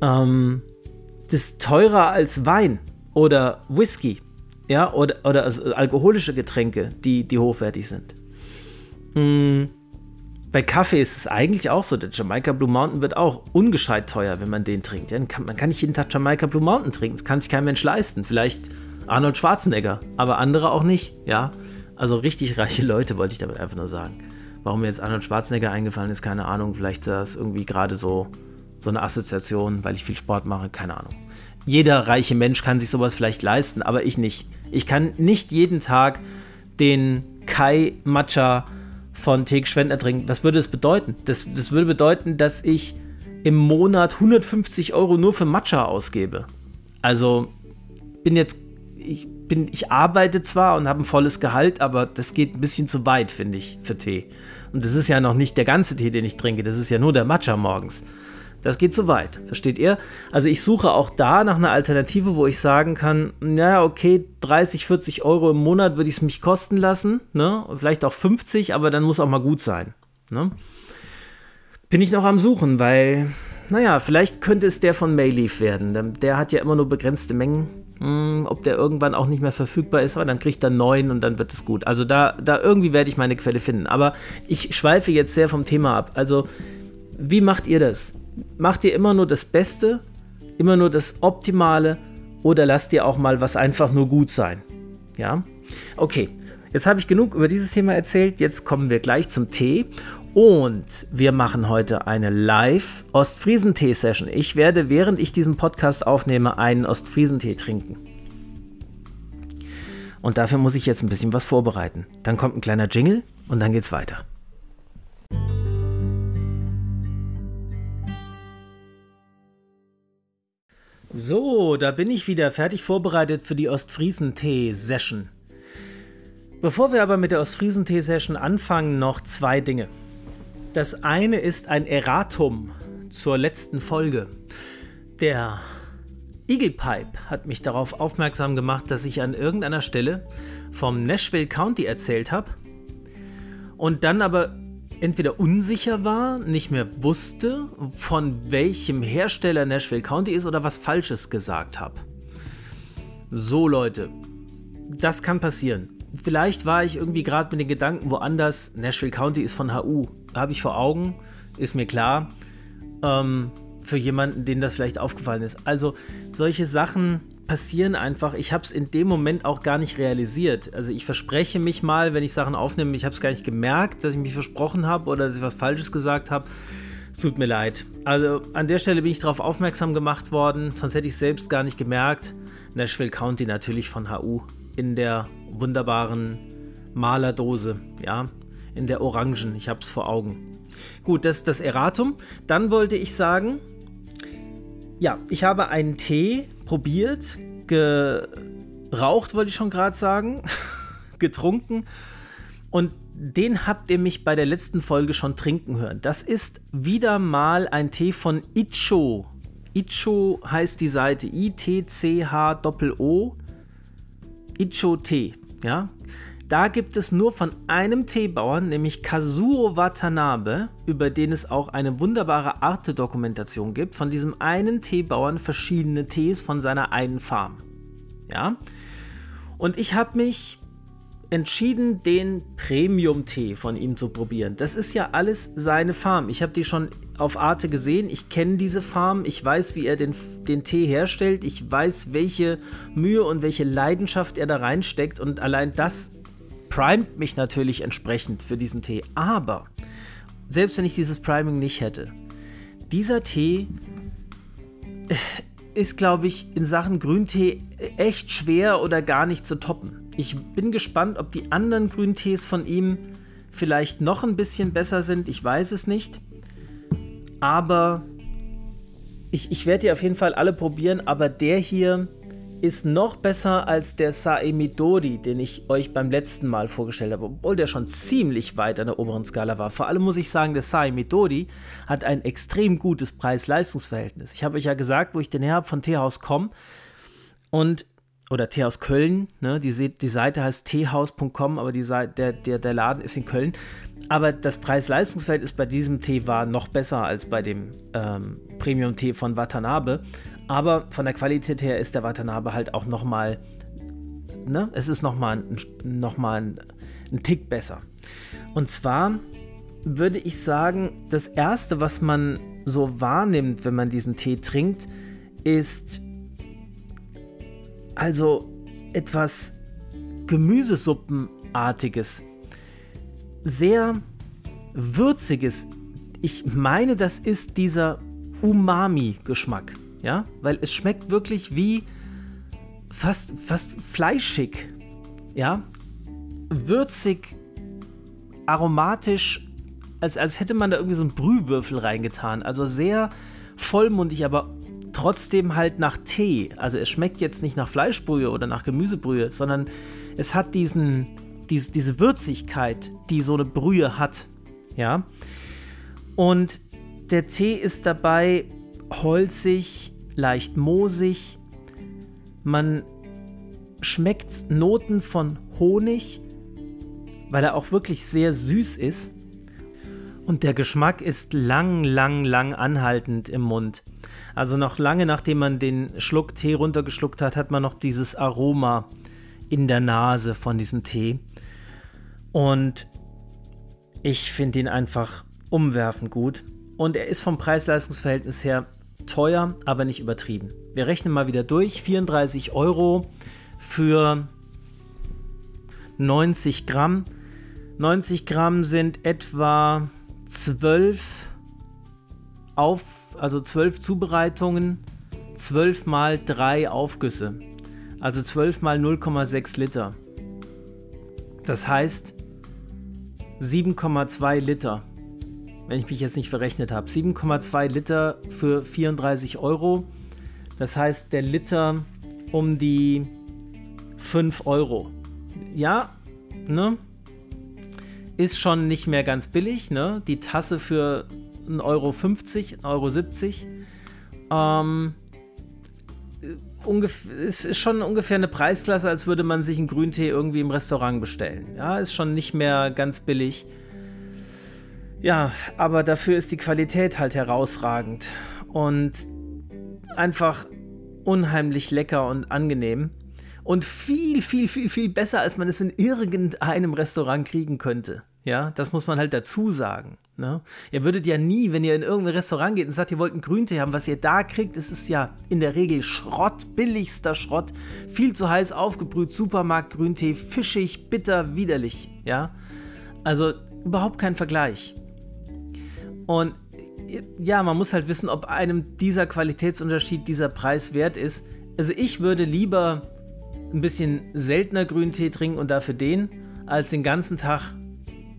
Ähm, das teurer als Wein oder Whisky, ja, oder, oder also alkoholische Getränke, die, die hochwertig sind. Hm. Bei Kaffee ist es eigentlich auch so. Der Jamaica Blue Mountain wird auch ungescheit teuer, wenn man den trinkt. Ja, kann, man kann nicht jeden Tag Jamaica Blue Mountain trinken. Das kann sich kein Mensch leisten. Vielleicht Arnold Schwarzenegger, aber andere auch nicht. Ja, also richtig reiche Leute wollte ich damit einfach nur sagen. Warum mir jetzt Arnold Schwarzenegger eingefallen ist, keine Ahnung. Vielleicht ist das irgendwie gerade so so eine Assoziation, weil ich viel Sport mache, keine Ahnung. Jeder reiche Mensch kann sich sowas vielleicht leisten, aber ich nicht. Ich kann nicht jeden Tag den Kai Matcha von Teek Schwendner trinken. Was würde das bedeuten? Das, das würde bedeuten, dass ich im Monat 150 Euro nur für Matcha ausgebe. Also bin jetzt, ich bin, ich arbeite zwar und habe ein volles Gehalt, aber das geht ein bisschen zu weit, finde ich, für Tee. Und das ist ja noch nicht der ganze Tee, den ich trinke. Das ist ja nur der Matcha morgens. Das geht zu weit, versteht ihr? Also ich suche auch da nach einer Alternative, wo ich sagen kann, naja, okay, 30, 40 Euro im Monat würde ich es mich kosten lassen, ne? Vielleicht auch 50, aber dann muss auch mal gut sein. Ne? Bin ich noch am Suchen, weil, naja, vielleicht könnte es der von Mayleaf werden. Der hat ja immer nur begrenzte Mengen. Hm, ob der irgendwann auch nicht mehr verfügbar ist, aber dann kriegt er neun und dann wird es gut. Also da, da irgendwie werde ich meine Quelle finden. Aber ich schweife jetzt sehr vom Thema ab. Also, wie macht ihr das? Macht ihr immer nur das Beste, immer nur das Optimale oder lasst ihr auch mal was einfach nur gut sein? Ja? Okay, jetzt habe ich genug über dieses Thema erzählt. Jetzt kommen wir gleich zum Tee. Und wir machen heute eine Live-Ostfriesentee-Session. Ich werde, während ich diesen Podcast aufnehme, einen Ostfriesentee trinken. Und dafür muss ich jetzt ein bisschen was vorbereiten. Dann kommt ein kleiner Jingle und dann geht's weiter. So, da bin ich wieder fertig vorbereitet für die Ostfriesentee-Session. Bevor wir aber mit der Ostfriesentee-Session anfangen, noch zwei Dinge. Das eine ist ein Erratum zur letzten Folge. Der Eagle Pipe hat mich darauf aufmerksam gemacht, dass ich an irgendeiner Stelle vom Nashville County erzählt habe und dann aber entweder unsicher war, nicht mehr wusste, von welchem Hersteller Nashville County ist oder was Falsches gesagt habe. So Leute, das kann passieren. Vielleicht war ich irgendwie gerade mit den Gedanken woanders. Nashville County ist von HU habe ich vor Augen, ist mir klar. Ähm, für jemanden, den das vielleicht aufgefallen ist. Also solche Sachen passieren einfach. Ich habe es in dem Moment auch gar nicht realisiert. Also ich verspreche mich mal, wenn ich Sachen aufnehme, ich habe es gar nicht gemerkt, dass ich mich versprochen habe oder dass ich was Falsches gesagt habe. Es tut mir leid. Also an der Stelle bin ich darauf aufmerksam gemacht worden, sonst hätte ich es selbst gar nicht gemerkt. Nashville County natürlich von HU in der wunderbaren Malerdose, ja in der Orangen. Ich habe es vor Augen. Gut, das ist das Erratum. Dann wollte ich sagen, ja, ich habe einen Tee probiert, geraucht, wollte ich schon gerade sagen, getrunken und den habt ihr mich bei der letzten Folge schon trinken hören. Das ist wieder mal ein Tee von Icho. Icho heißt die Seite I-T-C-H-O-O. Icho Tee, ja. Da gibt es nur von einem Teebauern, nämlich Kazuo Watanabe, über den es auch eine wunderbare Arte-Dokumentation gibt, von diesem einen Teebauern verschiedene Tees von seiner einen Farm. Ja? Und ich habe mich entschieden, den Premium-Tee von ihm zu probieren. Das ist ja alles seine Farm. Ich habe die schon auf Arte gesehen. Ich kenne diese Farm. Ich weiß, wie er den, den Tee herstellt. Ich weiß, welche Mühe und welche Leidenschaft er da reinsteckt. Und allein das primet mich natürlich entsprechend für diesen Tee. Aber selbst wenn ich dieses Priming nicht hätte, dieser Tee äh, ist, glaube ich, in Sachen Grüntee echt schwer oder gar nicht zu toppen. Ich bin gespannt, ob die anderen Grüntees von ihm vielleicht noch ein bisschen besser sind. Ich weiß es nicht. Aber ich, ich werde die auf jeden Fall alle probieren. Aber der hier ist noch besser als der Saemidori, den ich euch beim letzten Mal vorgestellt habe, obwohl der schon ziemlich weit an der oberen Skala war. Vor allem muss ich sagen, der Saemidori hat ein extrem gutes Preis-Leistungs-Verhältnis. Ich habe euch ja gesagt, wo ich den her habe, von Teehaus komme und oder Teehaus Köln, ne? die, die Seite heißt teehaus.com, aber die Seite, der, der, der Laden ist in Köln. Aber das Preis-Leistungsverhältnis bei diesem Tee war noch besser als bei dem ähm, Premium-Tee von Watanabe. Aber von der Qualität her ist der Watanabe halt auch nochmal, ne, es ist nochmal ein, noch mal ein, ein Tick besser. Und zwar würde ich sagen, das Erste, was man so wahrnimmt, wenn man diesen Tee trinkt, ist also etwas Gemüsesuppenartiges, sehr würziges. Ich meine, das ist dieser Umami-Geschmack ja, weil es schmeckt wirklich wie fast, fast fleischig, ja, würzig, aromatisch, als, als hätte man da irgendwie so einen Brühwürfel reingetan, also sehr vollmundig, aber trotzdem halt nach Tee. Also es schmeckt jetzt nicht nach Fleischbrühe oder nach Gemüsebrühe, sondern es hat diesen, diese, diese Würzigkeit, die so eine Brühe hat. Ja. Und der Tee ist dabei holzig, leicht moosig. Man schmeckt Noten von Honig, weil er auch wirklich sehr süß ist. Und der Geschmack ist lang, lang, lang anhaltend im Mund. Also noch lange nachdem man den Schluck Tee runtergeschluckt hat, hat man noch dieses Aroma in der Nase von diesem Tee. Und ich finde ihn einfach umwerfend gut. Und er ist vom Preis-Leistungs-Verhältnis her teuer, aber nicht übertrieben. Wir rechnen mal wieder durch. 34 Euro für 90 Gramm. 90 Gramm sind etwa 12 auf, also 12 Zubereitungen, 12 mal 3 Aufgüsse. Also 12 mal 0,6 Liter. Das heißt 7,2 Liter. Wenn ich mich jetzt nicht verrechnet habe. 7,2 Liter für 34 Euro. Das heißt, der Liter um die 5 Euro. Ja, ne? Ist schon nicht mehr ganz billig, ne? Die Tasse für 1,50 Euro, 1,70 Euro. 70. Ähm, es ist schon ungefähr eine Preisklasse, als würde man sich einen Grüntee irgendwie im Restaurant bestellen. Ja, ist schon nicht mehr ganz billig. Ja, aber dafür ist die Qualität halt herausragend und einfach unheimlich lecker und angenehm und viel, viel, viel, viel besser, als man es in irgendeinem Restaurant kriegen könnte. Ja, das muss man halt dazu sagen. Ne? Ihr würdet ja nie, wenn ihr in irgendein Restaurant geht und sagt, ihr wollt einen Grüntee haben, was ihr da kriegt, ist es ja in der Regel Schrott, billigster Schrott, viel zu heiß aufgebrüht, Supermarkt-Grüntee, fischig, bitter, widerlich. Ja, also überhaupt kein Vergleich. Und ja, man muss halt wissen, ob einem dieser Qualitätsunterschied, dieser Preis wert ist. Also ich würde lieber ein bisschen seltener Grüntee trinken und dafür den, als den ganzen Tag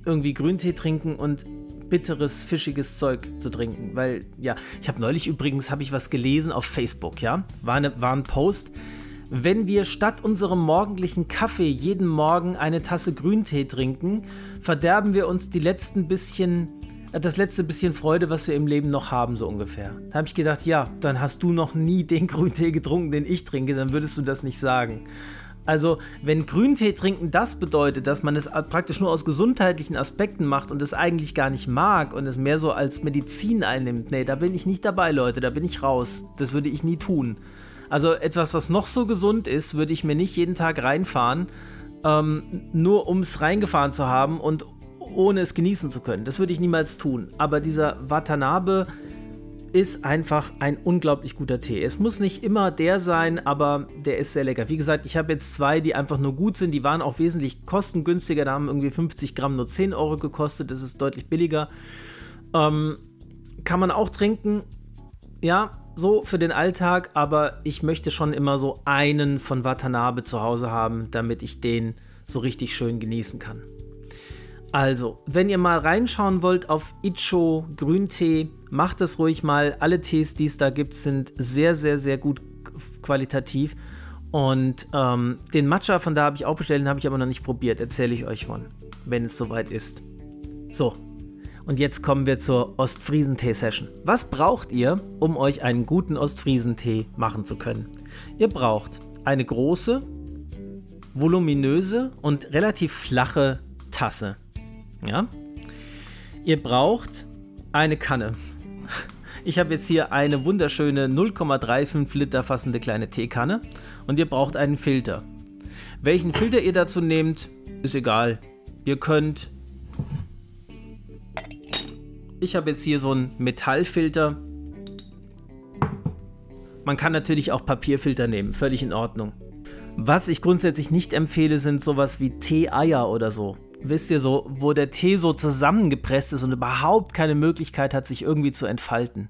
irgendwie Grüntee trinken und bitteres, fischiges Zeug zu trinken. Weil, ja, ich habe neulich übrigens, habe ich was gelesen auf Facebook, ja, war, eine, war ein Post. Wenn wir statt unserem morgendlichen Kaffee jeden Morgen eine Tasse Grüntee trinken, verderben wir uns die letzten bisschen das letzte bisschen Freude, was wir im Leben noch haben, so ungefähr. Da habe ich gedacht, ja, dann hast du noch nie den Grüntee getrunken, den ich trinke, dann würdest du das nicht sagen. Also, wenn Grüntee trinken das bedeutet, dass man es praktisch nur aus gesundheitlichen Aspekten macht und es eigentlich gar nicht mag und es mehr so als Medizin einnimmt, nee, da bin ich nicht dabei, Leute, da bin ich raus. Das würde ich nie tun. Also, etwas, was noch so gesund ist, würde ich mir nicht jeden Tag reinfahren, ähm, nur um es reingefahren zu haben und ohne es genießen zu können. Das würde ich niemals tun. Aber dieser Watanabe ist einfach ein unglaublich guter Tee. Es muss nicht immer der sein, aber der ist sehr lecker. Wie gesagt, ich habe jetzt zwei, die einfach nur gut sind. Die waren auch wesentlich kostengünstiger. Da haben irgendwie 50 Gramm nur 10 Euro gekostet. Das ist deutlich billiger. Ähm, kann man auch trinken. Ja, so für den Alltag. Aber ich möchte schon immer so einen von Watanabe zu Hause haben, damit ich den so richtig schön genießen kann. Also, wenn ihr mal reinschauen wollt auf Icho Grüntee, macht es ruhig mal. Alle Tees, die es da gibt, sind sehr, sehr, sehr gut qualitativ. Und ähm, den Matcha von da habe ich auch bestellt, den habe ich aber noch nicht probiert. Erzähle ich euch von, wenn es soweit ist. So, und jetzt kommen wir zur Ostfriesentee-Session. Was braucht ihr, um euch einen guten Ostfriesentee machen zu können? Ihr braucht eine große, voluminöse und relativ flache Tasse. Ja? Ihr braucht eine Kanne. Ich habe jetzt hier eine wunderschöne 0,35 Liter fassende kleine Teekanne und ihr braucht einen Filter. Welchen Filter ihr dazu nehmt, ist egal. Ihr könnt. Ich habe jetzt hier so einen Metallfilter. Man kann natürlich auch Papierfilter nehmen, völlig in Ordnung. Was ich grundsätzlich nicht empfehle, sind sowas wie Tee-Eier oder so wisst ihr so, wo der Tee so zusammengepresst ist und überhaupt keine Möglichkeit hat, sich irgendwie zu entfalten.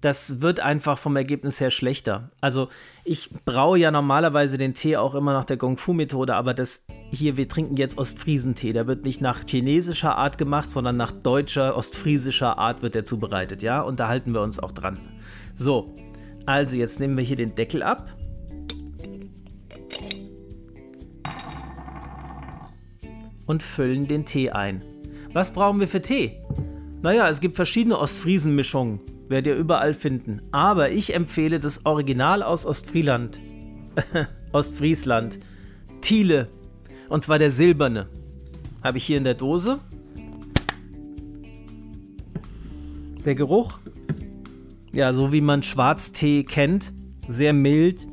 Das wird einfach vom Ergebnis her schlechter. Also ich braue ja normalerweise den Tee auch immer nach der Gong Fu Methode, aber das hier, wir trinken jetzt Ostfriesentee. Der wird nicht nach chinesischer Art gemacht, sondern nach deutscher, ostfriesischer Art wird der zubereitet, ja? Und da halten wir uns auch dran. So, also jetzt nehmen wir hier den Deckel ab und füllen den Tee ein. Was brauchen wir für Tee? Naja, es gibt verschiedene Ostfriesen-Mischungen, werdet ihr überall finden. Aber ich empfehle das Original aus Ostfrieland. Ostfriesland. Thiele. Und zwar der silberne. Habe ich hier in der Dose. Der Geruch. Ja, so wie man Schwarztee kennt. Sehr mild,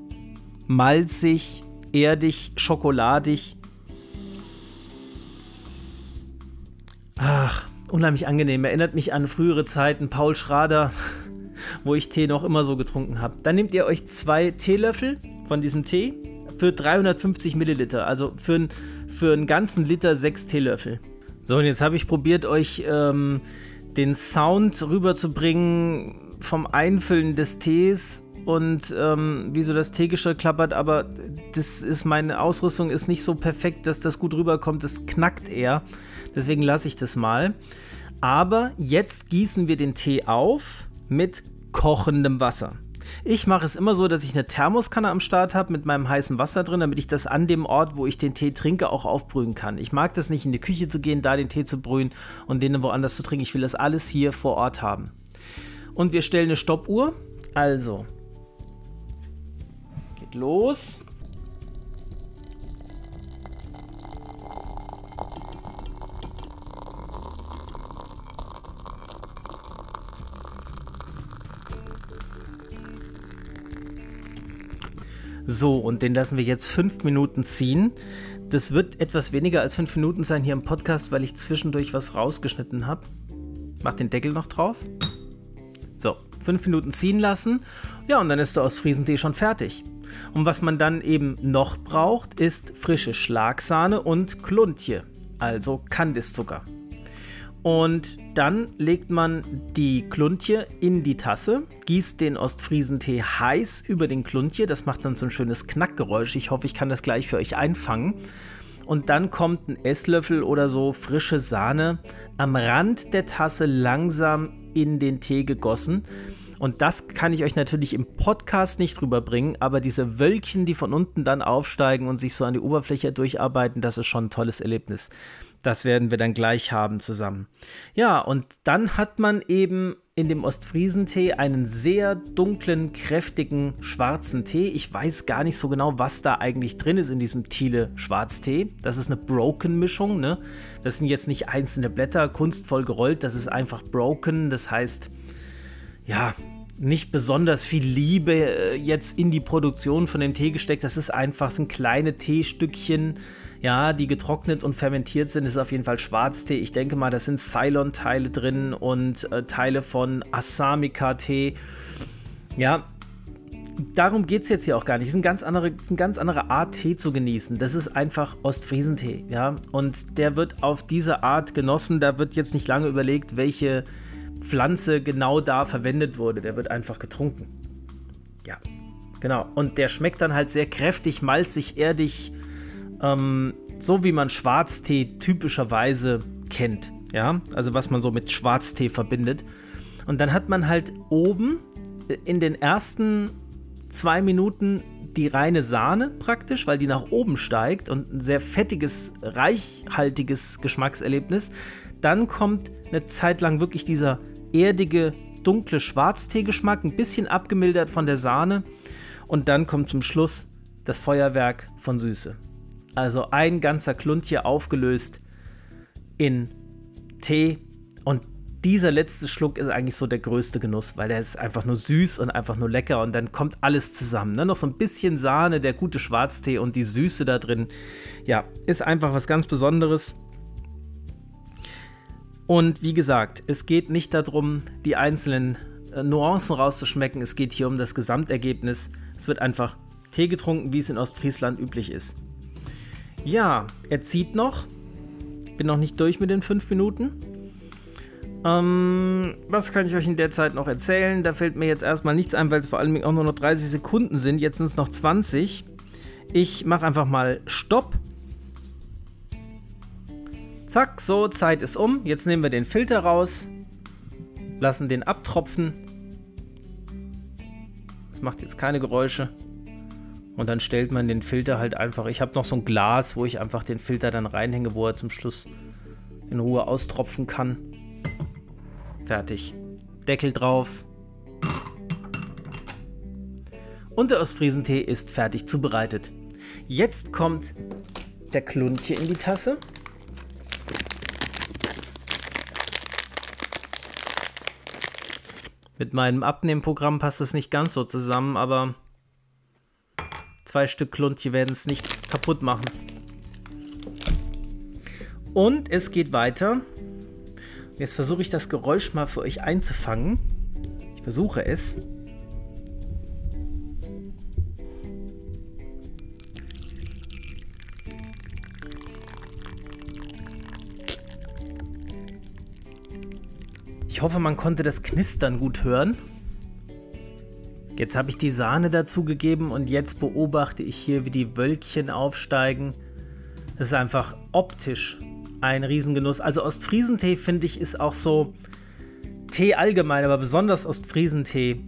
malzig, erdig, schokoladig. Unheimlich angenehm. Erinnert mich an frühere Zeiten, Paul Schrader, wo ich Tee noch immer so getrunken habe. Dann nehmt ihr euch zwei Teelöffel von diesem Tee für 350 Milliliter. Also für, für einen ganzen Liter sechs Teelöffel. So, und jetzt habe ich probiert, euch ähm, den Sound rüberzubringen vom Einfüllen des Tees und ähm, wie so das Teegeschirr klappert, aber das ist meine Ausrüstung ist nicht so perfekt, dass das gut rüberkommt. Das knackt eher. Deswegen lasse ich das mal. Aber jetzt gießen wir den Tee auf mit kochendem Wasser. Ich mache es immer so, dass ich eine Thermoskanne am Start habe mit meinem heißen Wasser drin, damit ich das an dem Ort, wo ich den Tee trinke, auch aufbrühen kann. Ich mag das nicht in die Küche zu gehen, da den Tee zu brühen und den woanders zu trinken. Ich will das alles hier vor Ort haben. Und wir stellen eine Stoppuhr. Also, geht los. So, und den lassen wir jetzt fünf Minuten ziehen. Das wird etwas weniger als fünf Minuten sein hier im Podcast, weil ich zwischendurch was rausgeschnitten habe. Mach den Deckel noch drauf. So, fünf Minuten ziehen lassen. Ja, und dann ist der Ostfriesentee schon fertig. Und was man dann eben noch braucht, ist frische Schlagsahne und Kluntje, also Kandiszucker. Und dann legt man die Kluntje in die Tasse, gießt den Ostfriesentee heiß über den Kluntje. Das macht dann so ein schönes Knackgeräusch. Ich hoffe, ich kann das gleich für euch einfangen. Und dann kommt ein Esslöffel oder so frische Sahne am Rand der Tasse langsam in den Tee gegossen. Und das kann ich euch natürlich im Podcast nicht rüberbringen, aber diese Wölkchen, die von unten dann aufsteigen und sich so an die Oberfläche durcharbeiten, das ist schon ein tolles Erlebnis. Das werden wir dann gleich haben zusammen. Ja, und dann hat man eben in dem Ostfriesentee einen sehr dunklen, kräftigen schwarzen Tee. Ich weiß gar nicht so genau, was da eigentlich drin ist in diesem Thiele Schwarztee. Das ist eine Broken-Mischung. Ne? Das sind jetzt nicht einzelne Blätter kunstvoll gerollt, das ist einfach Broken. Das heißt, ja, nicht besonders viel Liebe äh, jetzt in die Produktion von dem Tee gesteckt. Das ist einfach so ein kleine Teestückchen ja, die getrocknet und fermentiert sind, ist auf jeden Fall Schwarztee. Ich denke mal, da sind Ceylon-Teile drin und äh, Teile von Asamica-Tee. Ja, darum geht es jetzt hier auch gar nicht. Es ist, eine ganz andere, eine ganz andere Art, Tee zu genießen. Das ist einfach Ostfriesentee, ja. Und der wird auf diese Art genossen. Da wird jetzt nicht lange überlegt, welche Pflanze genau da verwendet wurde. Der wird einfach getrunken. Ja, genau. Und der schmeckt dann halt sehr kräftig, malzig, erdig, ähm, so wie man Schwarztee typischerweise kennt. Ja, also was man so mit Schwarztee verbindet. Und dann hat man halt oben äh, in den ersten zwei Minuten die reine Sahne praktisch, weil die nach oben steigt und ein sehr fettiges, reichhaltiges Geschmackserlebnis. Dann kommt eine Zeit lang wirklich dieser erdige, dunkle Schwarztee-Geschmack, ein bisschen abgemildert von der Sahne. Und dann kommt zum Schluss das Feuerwerk von Süße. Also ein ganzer Klund hier aufgelöst in Tee. Und dieser letzte Schluck ist eigentlich so der größte Genuss, weil der ist einfach nur süß und einfach nur lecker und dann kommt alles zusammen. Ne? Noch so ein bisschen Sahne, der gute Schwarztee und die Süße da drin. Ja, ist einfach was ganz Besonderes. Und wie gesagt, es geht nicht darum, die einzelnen äh, Nuancen rauszuschmecken. Es geht hier um das Gesamtergebnis. Es wird einfach Tee getrunken, wie es in Ostfriesland üblich ist. Ja, er zieht noch. Ich bin noch nicht durch mit den fünf Minuten. Ähm, was kann ich euch in der Zeit noch erzählen? Da fällt mir jetzt erstmal nichts ein, weil es vor allem auch nur noch 30 Sekunden sind. Jetzt sind es noch 20. Ich mache einfach mal Stopp. Zack, so, Zeit ist um. Jetzt nehmen wir den Filter raus. Lassen den abtropfen. Das macht jetzt keine Geräusche. Und dann stellt man den Filter halt einfach. Ich habe noch so ein Glas, wo ich einfach den Filter dann reinhänge, wo er zum Schluss in Ruhe austropfen kann. Fertig. Deckel drauf. Und der Ostfriesentee ist fertig zubereitet. Jetzt kommt der Kluntje in die Tasse. Mit meinem Abnehmprogramm passt es nicht ganz so zusammen, aber zwei Stück Kluntje werden es nicht kaputt machen. Und es geht weiter. Jetzt versuche ich das Geräusch mal für euch einzufangen. Ich versuche es. Ich hoffe, man konnte das Knistern gut hören. Jetzt habe ich die Sahne dazugegeben und jetzt beobachte ich hier, wie die Wölkchen aufsteigen. Es ist einfach optisch ein Riesengenuss. Also Ostfriesentee finde ich ist auch so Tee allgemein, aber besonders Ostfriesentee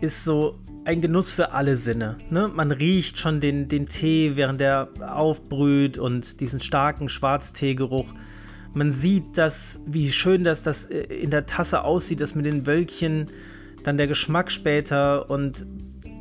ist so ein Genuss für alle Sinne. Ne? Man riecht schon den, den Tee, während der aufbrüht und diesen starken Schwarzteegeruch. Man sieht das, wie schön das, das äh, in der Tasse aussieht, das mit den Wölkchen, dann der Geschmack später und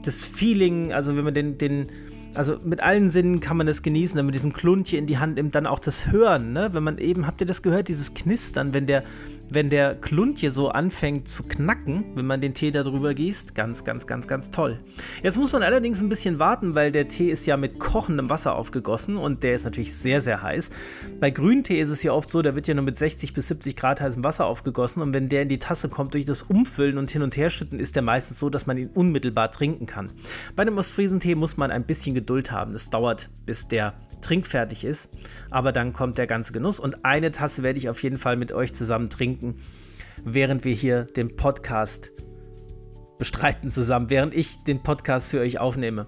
das Feeling, also wenn man den, den also mit allen Sinnen kann man das genießen, wenn man diesen Kluntje in die Hand nimmt, dann auch das Hören, ne? Wenn man eben, habt ihr das gehört, dieses Knistern, wenn der, wenn der Kluntje so anfängt zu knacken, wenn man den Tee darüber gießt, ganz, ganz, ganz, ganz toll. Jetzt muss man allerdings ein bisschen warten, weil der Tee ist ja mit kochendem Wasser aufgegossen und der ist natürlich sehr, sehr heiß. Bei Grüntee ist es ja oft so, der wird ja nur mit 60 bis 70 Grad heißem Wasser aufgegossen und wenn der in die Tasse kommt durch das Umfüllen und hin und her schütten, ist der meistens so, dass man ihn unmittelbar trinken kann. Bei einem Ostfriesentee muss man ein bisschen Geduld haben. Es dauert, bis der trinkfertig ist, aber dann kommt der ganze Genuss und eine Tasse werde ich auf jeden Fall mit euch zusammen trinken, während wir hier den Podcast bestreiten zusammen, während ich den Podcast für euch aufnehme.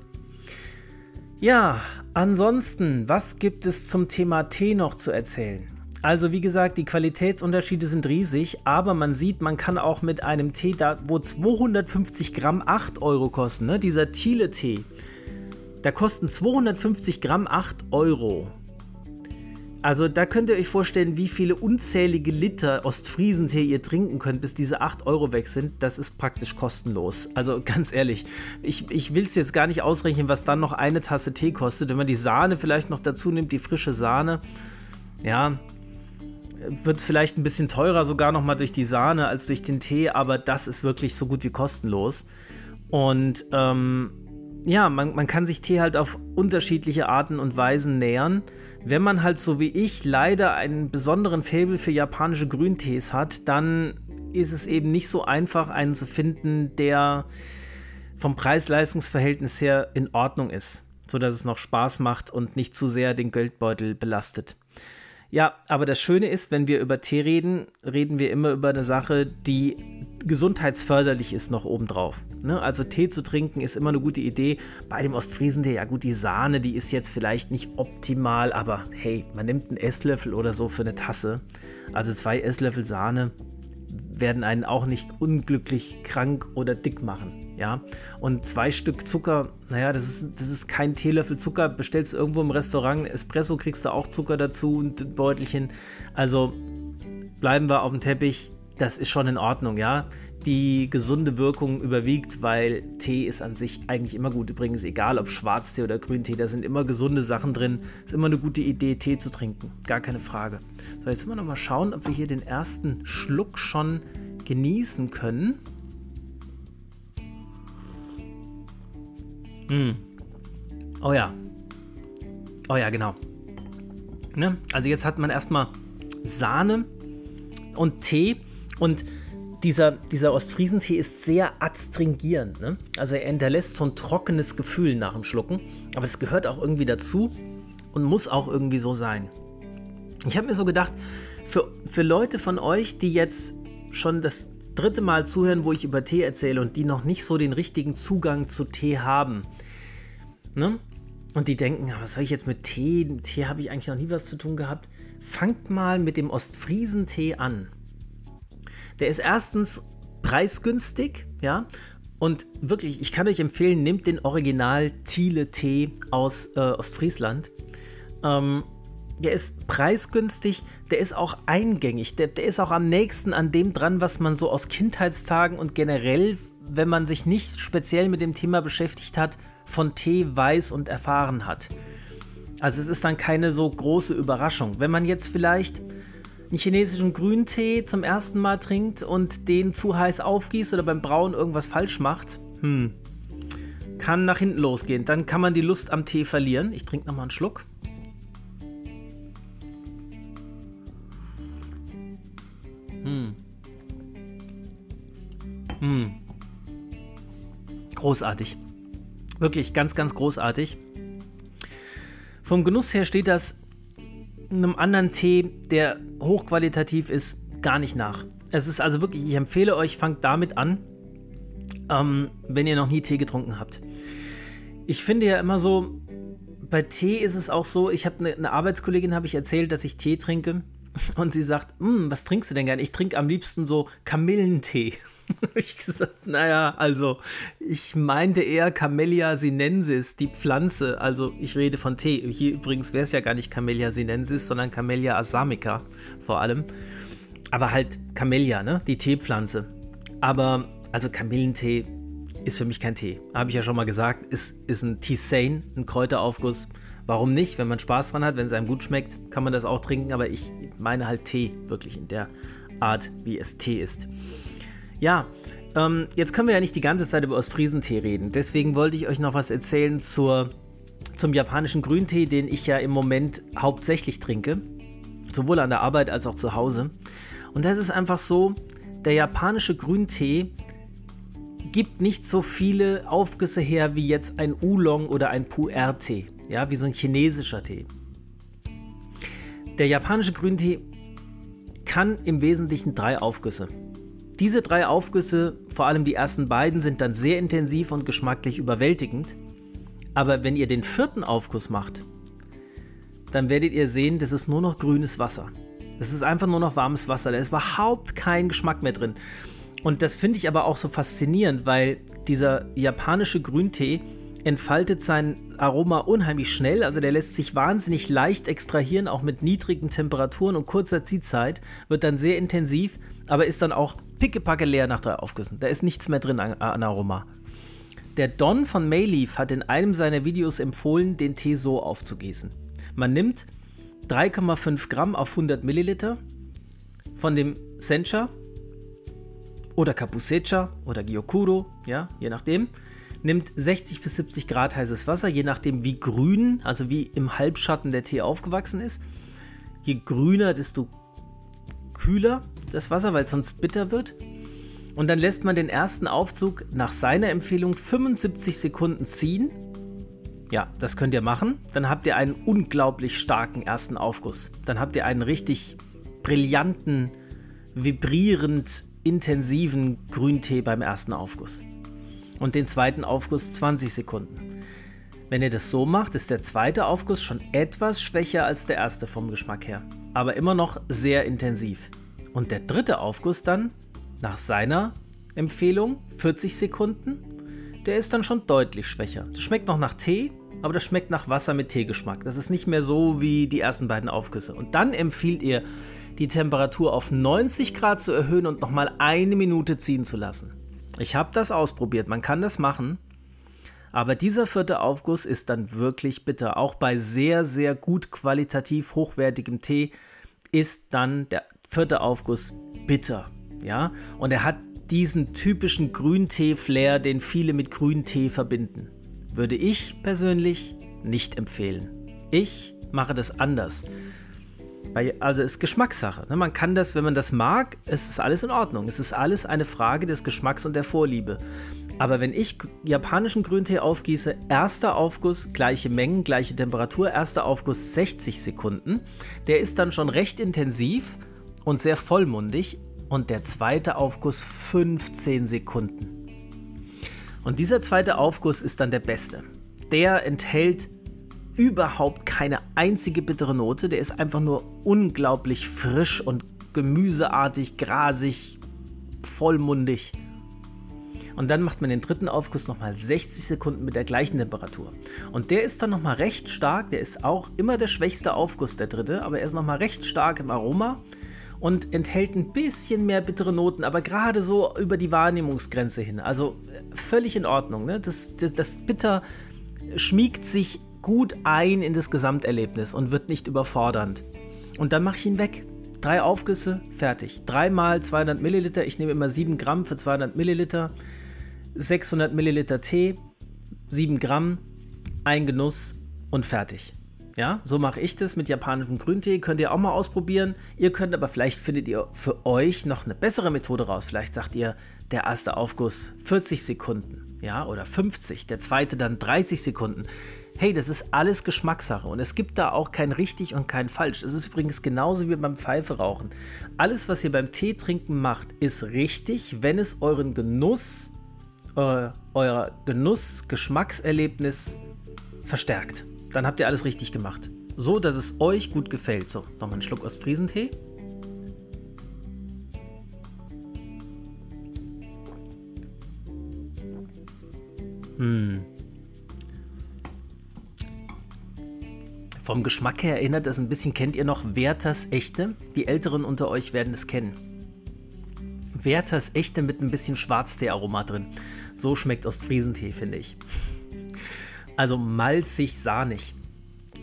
Ja, ansonsten, was gibt es zum Thema Tee noch zu erzählen? Also wie gesagt, die Qualitätsunterschiede sind riesig, aber man sieht, man kann auch mit einem Tee, da, wo 250 Gramm 8 Euro kosten, ne? dieser Thiele-Tee, da kosten 250 Gramm 8 Euro. Also da könnt ihr euch vorstellen, wie viele unzählige Liter Ostfriesentee ihr trinken könnt, bis diese 8 Euro weg sind. Das ist praktisch kostenlos. Also ganz ehrlich, ich, ich will es jetzt gar nicht ausrechnen, was dann noch eine Tasse Tee kostet. Wenn man die Sahne vielleicht noch dazu nimmt, die frische Sahne, ja, wird es vielleicht ein bisschen teurer sogar nochmal durch die Sahne als durch den Tee, aber das ist wirklich so gut wie kostenlos. Und ähm, ja, man, man kann sich Tee halt auf unterschiedliche Arten und Weisen nähern. Wenn man halt so wie ich leider einen besonderen Faible für japanische Grüntees hat, dann ist es eben nicht so einfach, einen zu finden, der vom Preis-Leistungs-Verhältnis her in Ordnung ist, sodass es noch Spaß macht und nicht zu sehr den Geldbeutel belastet. Ja, aber das Schöne ist, wenn wir über Tee reden, reden wir immer über eine Sache, die gesundheitsförderlich ist noch obendrauf. Ne? Also Tee zu trinken ist immer eine gute Idee. Bei dem Ostfriesentee, ja gut, die Sahne, die ist jetzt vielleicht nicht optimal, aber hey, man nimmt einen Esslöffel oder so für eine Tasse. Also zwei Esslöffel Sahne werden einen auch nicht unglücklich krank oder dick machen ja. Und zwei Stück Zucker, naja, das ist, das ist kein Teelöffel Zucker. Bestellst du irgendwo im Restaurant Espresso, kriegst du auch Zucker dazu und ein Beutelchen. Also bleiben wir auf dem Teppich. Das ist schon in Ordnung, ja. Die gesunde Wirkung überwiegt, weil Tee ist an sich eigentlich immer gut. Übrigens, egal ob Schwarztee oder Grüntee, da sind immer gesunde Sachen drin. Ist immer eine gute Idee, Tee zu trinken. Gar keine Frage. So, jetzt müssen wir noch mal schauen, ob wir hier den ersten Schluck schon genießen können. Mm. Oh ja. Oh ja, genau. Ne? Also jetzt hat man erstmal Sahne und Tee und dieser, dieser Ostfriesentee ist sehr adstringierend. Ne? Also er hinterlässt so ein trockenes Gefühl nach dem Schlucken, aber es gehört auch irgendwie dazu und muss auch irgendwie so sein. Ich habe mir so gedacht, für, für Leute von euch, die jetzt schon das dritte Mal zuhören, wo ich über Tee erzähle und die noch nicht so den richtigen Zugang zu Tee haben. Ne? Und die denken, was soll ich jetzt mit Tee? Mit Tee habe ich eigentlich noch nie was zu tun gehabt. Fangt mal mit dem Ostfriesentee an. Der ist erstens preisgünstig, ja. Und wirklich, ich kann euch empfehlen, nehmt den Original Thiele Tee aus äh, Ostfriesland. Ähm, der ist preisgünstig, der ist auch eingängig, der, der ist auch am nächsten an dem dran, was man so aus Kindheitstagen und generell, wenn man sich nicht speziell mit dem Thema beschäftigt hat, von Tee weiß und erfahren hat. Also es ist dann keine so große Überraschung. Wenn man jetzt vielleicht einen chinesischen Grüntee zum ersten Mal trinkt und den zu heiß aufgießt oder beim Brauen irgendwas falsch macht, hm, kann nach hinten losgehen. Dann kann man die Lust am Tee verlieren. Ich trinke nochmal einen Schluck. Hm. Hm. Großartig. Wirklich ganz, ganz großartig. Vom Genuss her steht das einem anderen Tee, der hochqualitativ ist, gar nicht nach. Es ist also wirklich, ich empfehle euch, fangt damit an, ähm, wenn ihr noch nie Tee getrunken habt. Ich finde ja immer so, bei Tee ist es auch so, ich habe eine, eine Arbeitskollegin, habe ich erzählt, dass ich Tee trinke und sie sagt, hm, was trinkst du denn gern? Ich trinke am liebsten so Kamillentee. ich gesagt, naja, also ich meinte eher Camellia sinensis, die Pflanze. Also ich rede von Tee. Hier übrigens wäre es ja gar nicht Camellia sinensis, sondern Camellia assamica vor allem. Aber halt Camellia, ne? Die Teepflanze. Aber also Kamillentee ist für mich kein Tee. Habe ich ja schon mal gesagt. Ist, ist ein Tisane, ein Kräuteraufguss. Warum nicht? Wenn man Spaß dran hat, wenn es einem gut schmeckt, kann man das auch trinken. Aber ich meine halt Tee, wirklich in der Art, wie es Tee ist. Ja, ähm, jetzt können wir ja nicht die ganze Zeit über Ostfriesentee reden. Deswegen wollte ich euch noch was erzählen zur, zum japanischen Grüntee, den ich ja im Moment hauptsächlich trinke. Sowohl an der Arbeit als auch zu Hause. Und das ist einfach so, der japanische Grüntee gibt nicht so viele Aufgüsse her wie jetzt ein Oolong oder ein Pu'er-Tee, ja, wie so ein chinesischer Tee. Der japanische Grüntee kann im Wesentlichen drei Aufgüsse. Diese drei Aufgüsse, vor allem die ersten beiden, sind dann sehr intensiv und geschmacklich überwältigend. Aber wenn ihr den vierten Aufguss macht, dann werdet ihr sehen, das ist nur noch grünes Wasser. Das ist einfach nur noch warmes Wasser. Da ist überhaupt kein Geschmack mehr drin. Und das finde ich aber auch so faszinierend, weil dieser japanische Grüntee entfaltet sein Aroma unheimlich schnell. Also der lässt sich wahnsinnig leicht extrahieren, auch mit niedrigen Temperaturen und kurzer Ziehzeit. Wird dann sehr intensiv, aber ist dann auch pickepacke leer nach drei Aufgüssen. Da ist nichts mehr drin an, an Aroma. Der Don von Mayleaf hat in einem seiner Videos empfohlen, den Tee so aufzugießen. Man nimmt 3,5 Gramm auf 100 Milliliter von dem Sencha oder Kapusecha oder Gyokuro, ja, je nachdem. Nimmt 60 bis 70 Grad heißes Wasser, je nachdem wie grün, also wie im Halbschatten der Tee aufgewachsen ist. Je grüner, desto kühler das Wasser, weil es sonst bitter wird. Und dann lässt man den ersten Aufzug nach seiner Empfehlung 75 Sekunden ziehen. Ja, das könnt ihr machen. Dann habt ihr einen unglaublich starken ersten Aufguss. Dann habt ihr einen richtig brillanten, vibrierend intensiven Grüntee beim ersten Aufguss. Und den zweiten Aufguss 20 Sekunden. Wenn ihr das so macht, ist der zweite Aufguss schon etwas schwächer als der erste vom Geschmack her, aber immer noch sehr intensiv. Und der dritte Aufguss dann, nach seiner Empfehlung, 40 Sekunden, der ist dann schon deutlich schwächer. Das schmeckt noch nach Tee, aber das schmeckt nach Wasser mit Teegeschmack. Das ist nicht mehr so wie die ersten beiden Aufgüsse. Und dann empfiehlt ihr, die Temperatur auf 90 Grad zu erhöhen und nochmal eine Minute ziehen zu lassen. Ich habe das ausprobiert, man kann das machen. Aber dieser vierte Aufguss ist dann wirklich bitter. Auch bei sehr, sehr gut qualitativ hochwertigem Tee ist dann der vierte Aufguss bitter. Ja, und er hat diesen typischen Grüntee-Flair, den viele mit Grüntee verbinden. Würde ich persönlich nicht empfehlen. Ich mache das anders. Also es ist Geschmackssache. Ne? Man kann das, wenn man das mag, es ist alles in Ordnung. Es ist alles eine Frage des Geschmacks und der Vorliebe. Aber wenn ich japanischen Grüntee aufgieße, erster Aufguss, gleiche Mengen, gleiche Temperatur, erster Aufguss 60 Sekunden, der ist dann schon recht intensiv und sehr vollmundig und der zweite Aufguss 15 Sekunden. Und dieser zweite Aufguss ist dann der beste. Der enthält überhaupt keine einzige bittere Note, der ist einfach nur unglaublich frisch und gemüseartig, grasig, vollmundig. Und dann macht man den dritten Aufguss nochmal 60 Sekunden mit der gleichen Temperatur. Und der ist dann nochmal recht stark, der ist auch immer der schwächste Aufguss, der dritte, aber er ist nochmal recht stark im Aroma und enthält ein bisschen mehr bittere Noten, aber gerade so über die Wahrnehmungsgrenze hin. Also äh, völlig in Ordnung. Ne? Das, das, das Bitter schmiegt sich gut ein in das Gesamterlebnis und wird nicht überfordernd. Und dann mache ich ihn weg. Drei Aufgüsse, fertig. Dreimal 200 Milliliter. Ich nehme immer 7 Gramm für 200 Milliliter. 600 Milliliter Tee, 7 Gramm, ein Genuss und fertig. Ja, so mache ich das mit japanischem Grüntee. Könnt ihr auch mal ausprobieren. Ihr könnt aber vielleicht findet ihr für euch noch eine bessere Methode raus. Vielleicht sagt ihr, der erste Aufguss 40 Sekunden, ja, oder 50, der zweite dann 30 Sekunden. Hey, das ist alles Geschmackssache und es gibt da auch kein richtig und kein falsch. Es ist übrigens genauso wie beim Pfeife rauchen. Alles, was ihr beim Tee trinken macht, ist richtig, wenn es euren Genuss, äh, euer Genuss-Geschmackserlebnis verstärkt. Dann habt ihr alles richtig gemacht. So, dass es euch gut gefällt. So, nochmal einen Schluck Ostfriesentee. Hm. Vom Geschmack her erinnert es ein bisschen, kennt ihr noch Werthers Echte? Die Älteren unter euch werden es kennen. Werthers Echte mit ein bisschen Schwarztee-Aroma drin. So schmeckt Ostfriesentee, finde ich. Also malzig, sahnig.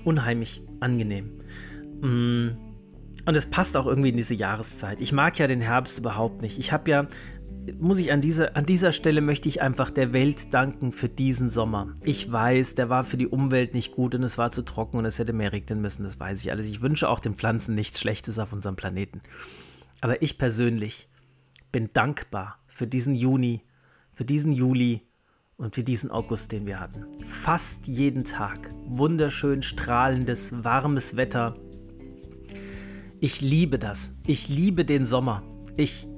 Unheimlich angenehm. Mm. Und es passt auch irgendwie in diese Jahreszeit. Ich mag ja den Herbst überhaupt nicht. Ich habe ja muss ich an dieser, an dieser Stelle möchte ich einfach der Welt danken für diesen Sommer. Ich weiß, der war für die Umwelt nicht gut und es war zu trocken und es hätte mehr regnen müssen, das weiß ich alles. Ich wünsche auch den Pflanzen nichts Schlechtes auf unserem Planeten. Aber ich persönlich bin dankbar für diesen Juni, für diesen Juli und für diesen August, den wir hatten. Fast jeden Tag wunderschön strahlendes, warmes Wetter. Ich liebe das. Ich liebe den Sommer. Ich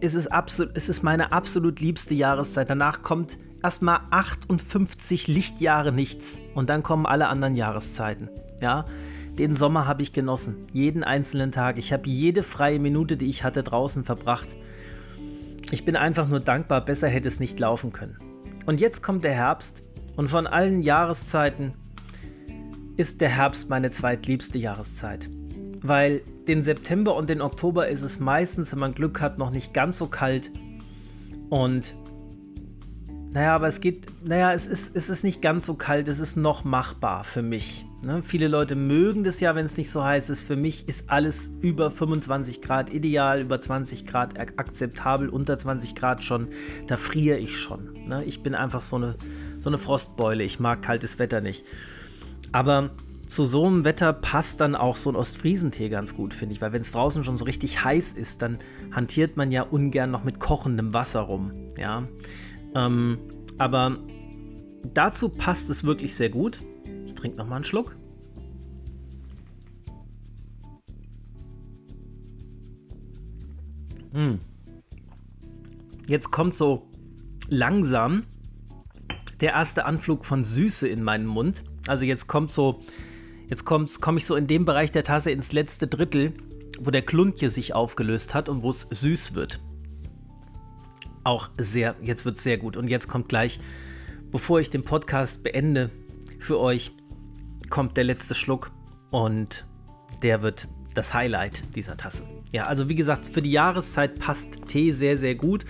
es ist, es meine absolut liebste Jahreszeit. Danach kommt erstmal 58 Lichtjahre nichts und dann kommen alle anderen Jahreszeiten. Ja, den Sommer habe ich genossen, jeden einzelnen Tag. Ich habe jede freie Minute, die ich hatte, draußen verbracht. Ich bin einfach nur dankbar, besser hätte es nicht laufen können. Und jetzt kommt der Herbst und von allen Jahreszeiten ist der Herbst meine zweitliebste Jahreszeit. Weil den September und den Oktober ist es meistens, wenn man Glück hat, noch nicht ganz so kalt. Und naja, aber es geht, naja, es ist, es ist nicht ganz so kalt, es ist noch machbar für mich. Ne? Viele Leute mögen das ja, wenn es nicht so heiß ist. Für mich ist alles über 25 Grad ideal, über 20 Grad akzeptabel, unter 20 Grad schon, da friere ich schon. Ne? Ich bin einfach so eine, so eine Frostbeule, ich mag kaltes Wetter nicht. Aber zu so einem Wetter passt dann auch so ein Ostfriesentee ganz gut, finde ich, weil wenn es draußen schon so richtig heiß ist, dann hantiert man ja ungern noch mit kochendem Wasser rum, ja. Ähm, aber dazu passt es wirklich sehr gut. Ich trinke noch mal einen Schluck. Hm. Jetzt kommt so langsam der erste Anflug von Süße in meinen Mund. Also jetzt kommt so Jetzt komme ich so in dem Bereich der Tasse ins letzte Drittel, wo der Kluntje sich aufgelöst hat und wo es süß wird. Auch sehr, jetzt wird es sehr gut. Und jetzt kommt gleich, bevor ich den Podcast beende, für euch kommt der letzte Schluck und der wird das Highlight dieser Tasse. Ja, also wie gesagt, für die Jahreszeit passt Tee sehr, sehr gut.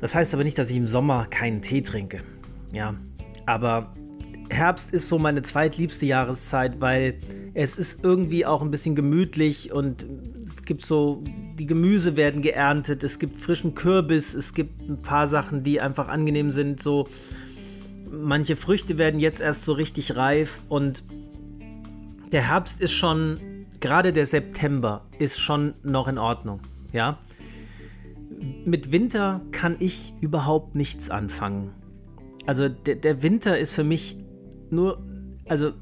Das heißt aber nicht, dass ich im Sommer keinen Tee trinke. Ja, aber Herbst ist so meine zweitliebste Jahreszeit, weil es ist irgendwie auch ein bisschen gemütlich und es gibt so, die Gemüse werden geerntet, es gibt frischen Kürbis, es gibt ein paar Sachen, die einfach angenehm sind. So, manche Früchte werden jetzt erst so richtig reif und der Herbst ist schon, gerade der September ist schon noch in Ordnung, ja. Mit Winter kann ich überhaupt nichts anfangen. Also der, der Winter ist für mich nur, also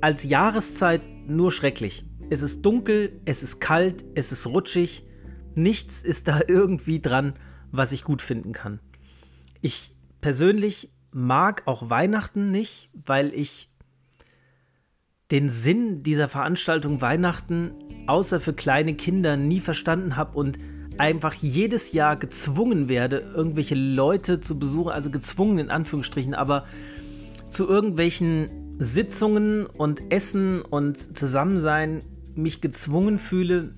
als Jahreszeit nur schrecklich. Es ist dunkel, es ist kalt, es ist rutschig. Nichts ist da irgendwie dran, was ich gut finden kann. Ich persönlich mag auch Weihnachten nicht, weil ich den Sinn dieser Veranstaltung Weihnachten außer für kleine Kinder nie verstanden habe und einfach jedes Jahr gezwungen werde, irgendwelche Leute zu besuchen, also gezwungen in Anführungsstrichen, aber zu irgendwelchen Sitzungen und Essen und Zusammensein mich gezwungen fühle,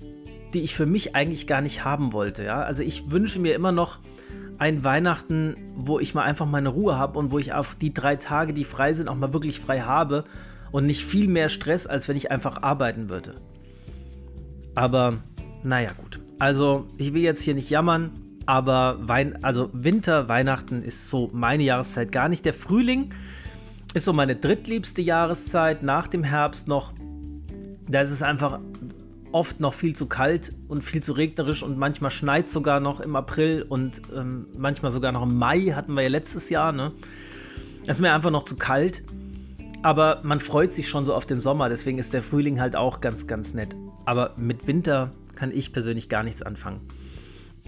die ich für mich eigentlich gar nicht haben wollte. Ja? Also ich wünsche mir immer noch ein Weihnachten, wo ich mal einfach meine Ruhe habe und wo ich auf die drei Tage, die frei sind, auch mal wirklich frei habe und nicht viel mehr Stress, als wenn ich einfach arbeiten würde. Aber naja, gut. Also, ich will jetzt hier nicht jammern, aber Wein also Winter, Weihnachten ist so meine Jahreszeit gar nicht. Der Frühling ist so meine drittliebste Jahreszeit nach dem Herbst noch. Da ist es einfach oft noch viel zu kalt und viel zu regnerisch und manchmal schneit sogar noch im April und ähm, manchmal sogar noch im Mai hatten wir ja letztes Jahr. Ne? Es ist mir einfach noch zu kalt. Aber man freut sich schon so auf den Sommer, deswegen ist der Frühling halt auch ganz, ganz nett. Aber mit Winter kann ich persönlich gar nichts anfangen.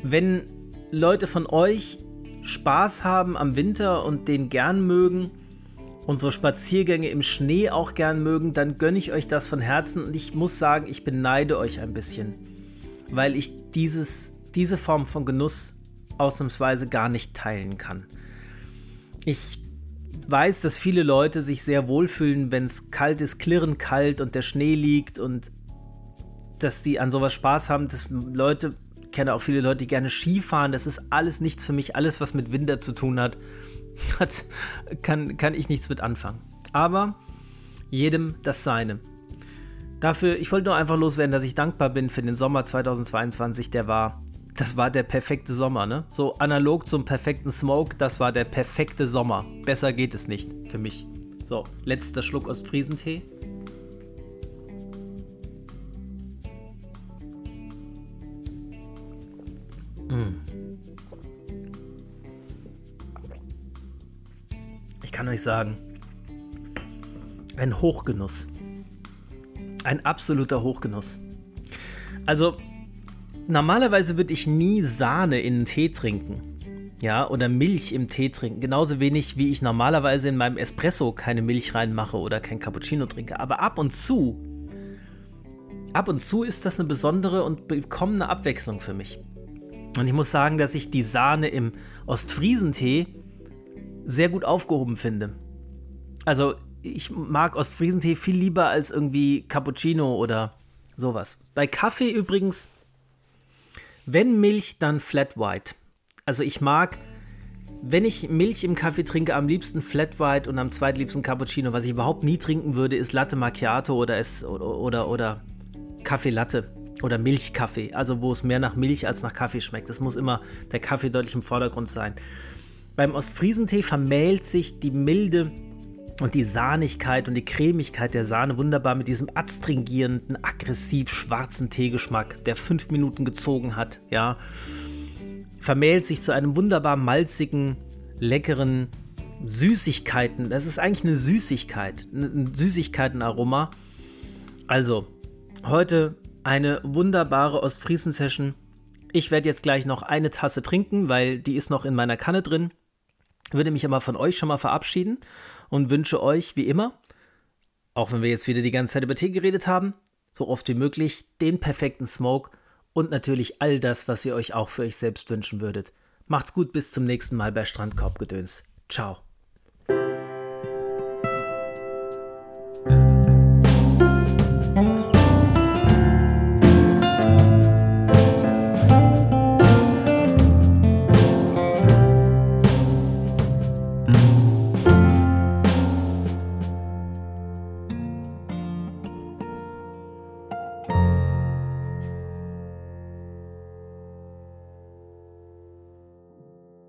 Wenn Leute von euch Spaß haben am Winter und den gern mögen so Spaziergänge im Schnee auch gern mögen, dann gönne ich euch das von Herzen und ich muss sagen, ich beneide euch ein bisschen, weil ich dieses, diese Form von Genuss ausnahmsweise gar nicht teilen kann. Ich weiß, dass viele Leute sich sehr wohlfühlen, wenn es kalt ist, klirrend kalt und der Schnee liegt und dass sie an sowas Spaß haben, dass Leute, ich kenne auch viele Leute, die gerne Skifahren, das ist alles nichts für mich, alles was mit Winter zu tun hat, hat kann, kann ich nichts mit anfangen. Aber jedem das Seine. Dafür, ich wollte nur einfach loswerden, dass ich dankbar bin für den Sommer 2022, der war das war der perfekte Sommer, ne? So analog zum perfekten Smoke, das war der perfekte Sommer. Besser geht es nicht für mich. So, letzter Schluck Ostfriesentee. Mm. Kann euch sagen, ein Hochgenuss. Ein absoluter Hochgenuss. Also, Normalerweise würde ich nie Sahne in einen Tee trinken. Ja, oder Milch im Tee trinken. Genauso wenig wie ich normalerweise in meinem Espresso keine Milch reinmache oder kein Cappuccino trinke. Aber ab und zu, ab und zu ist das eine besondere und willkommene Abwechslung für mich. Und ich muss sagen, dass ich die Sahne im Ostfriesentee sehr gut aufgehoben finde. Also ich mag Ostfriesentee viel lieber als irgendwie Cappuccino oder sowas. Bei Kaffee übrigens wenn Milch, dann Flat White. Also ich mag, wenn ich Milch im Kaffee trinke, am liebsten Flat White und am zweitliebsten Cappuccino. Was ich überhaupt nie trinken würde, ist Latte Macchiato oder, es, oder, oder, oder Kaffee Latte oder Milchkaffee. Also wo es mehr nach Milch als nach Kaffee schmeckt. Es muss immer der Kaffee deutlich im Vordergrund sein. Beim Ostfriesentee vermählt sich die milde und die Sahnigkeit und die Cremigkeit der Sahne wunderbar mit diesem adstringierenden, aggressiv schwarzen Teegeschmack, der fünf Minuten gezogen hat, ja, vermählt sich zu einem wunderbar malzigen, leckeren Süßigkeiten. Das ist eigentlich eine Süßigkeit, ein Süßigkeitenaroma. Also, heute eine wunderbare Ostfriesen-Session. Ich werde jetzt gleich noch eine Tasse trinken, weil die ist noch in meiner Kanne drin. Würde mich aber von euch schon mal verabschieden und wünsche euch wie immer, auch wenn wir jetzt wieder die ganze Zeit über Tee geredet haben, so oft wie möglich den perfekten Smoke und natürlich all das, was ihr euch auch für euch selbst wünschen würdet. Macht's gut, bis zum nächsten Mal bei Strandkorbgedöns. Ciao.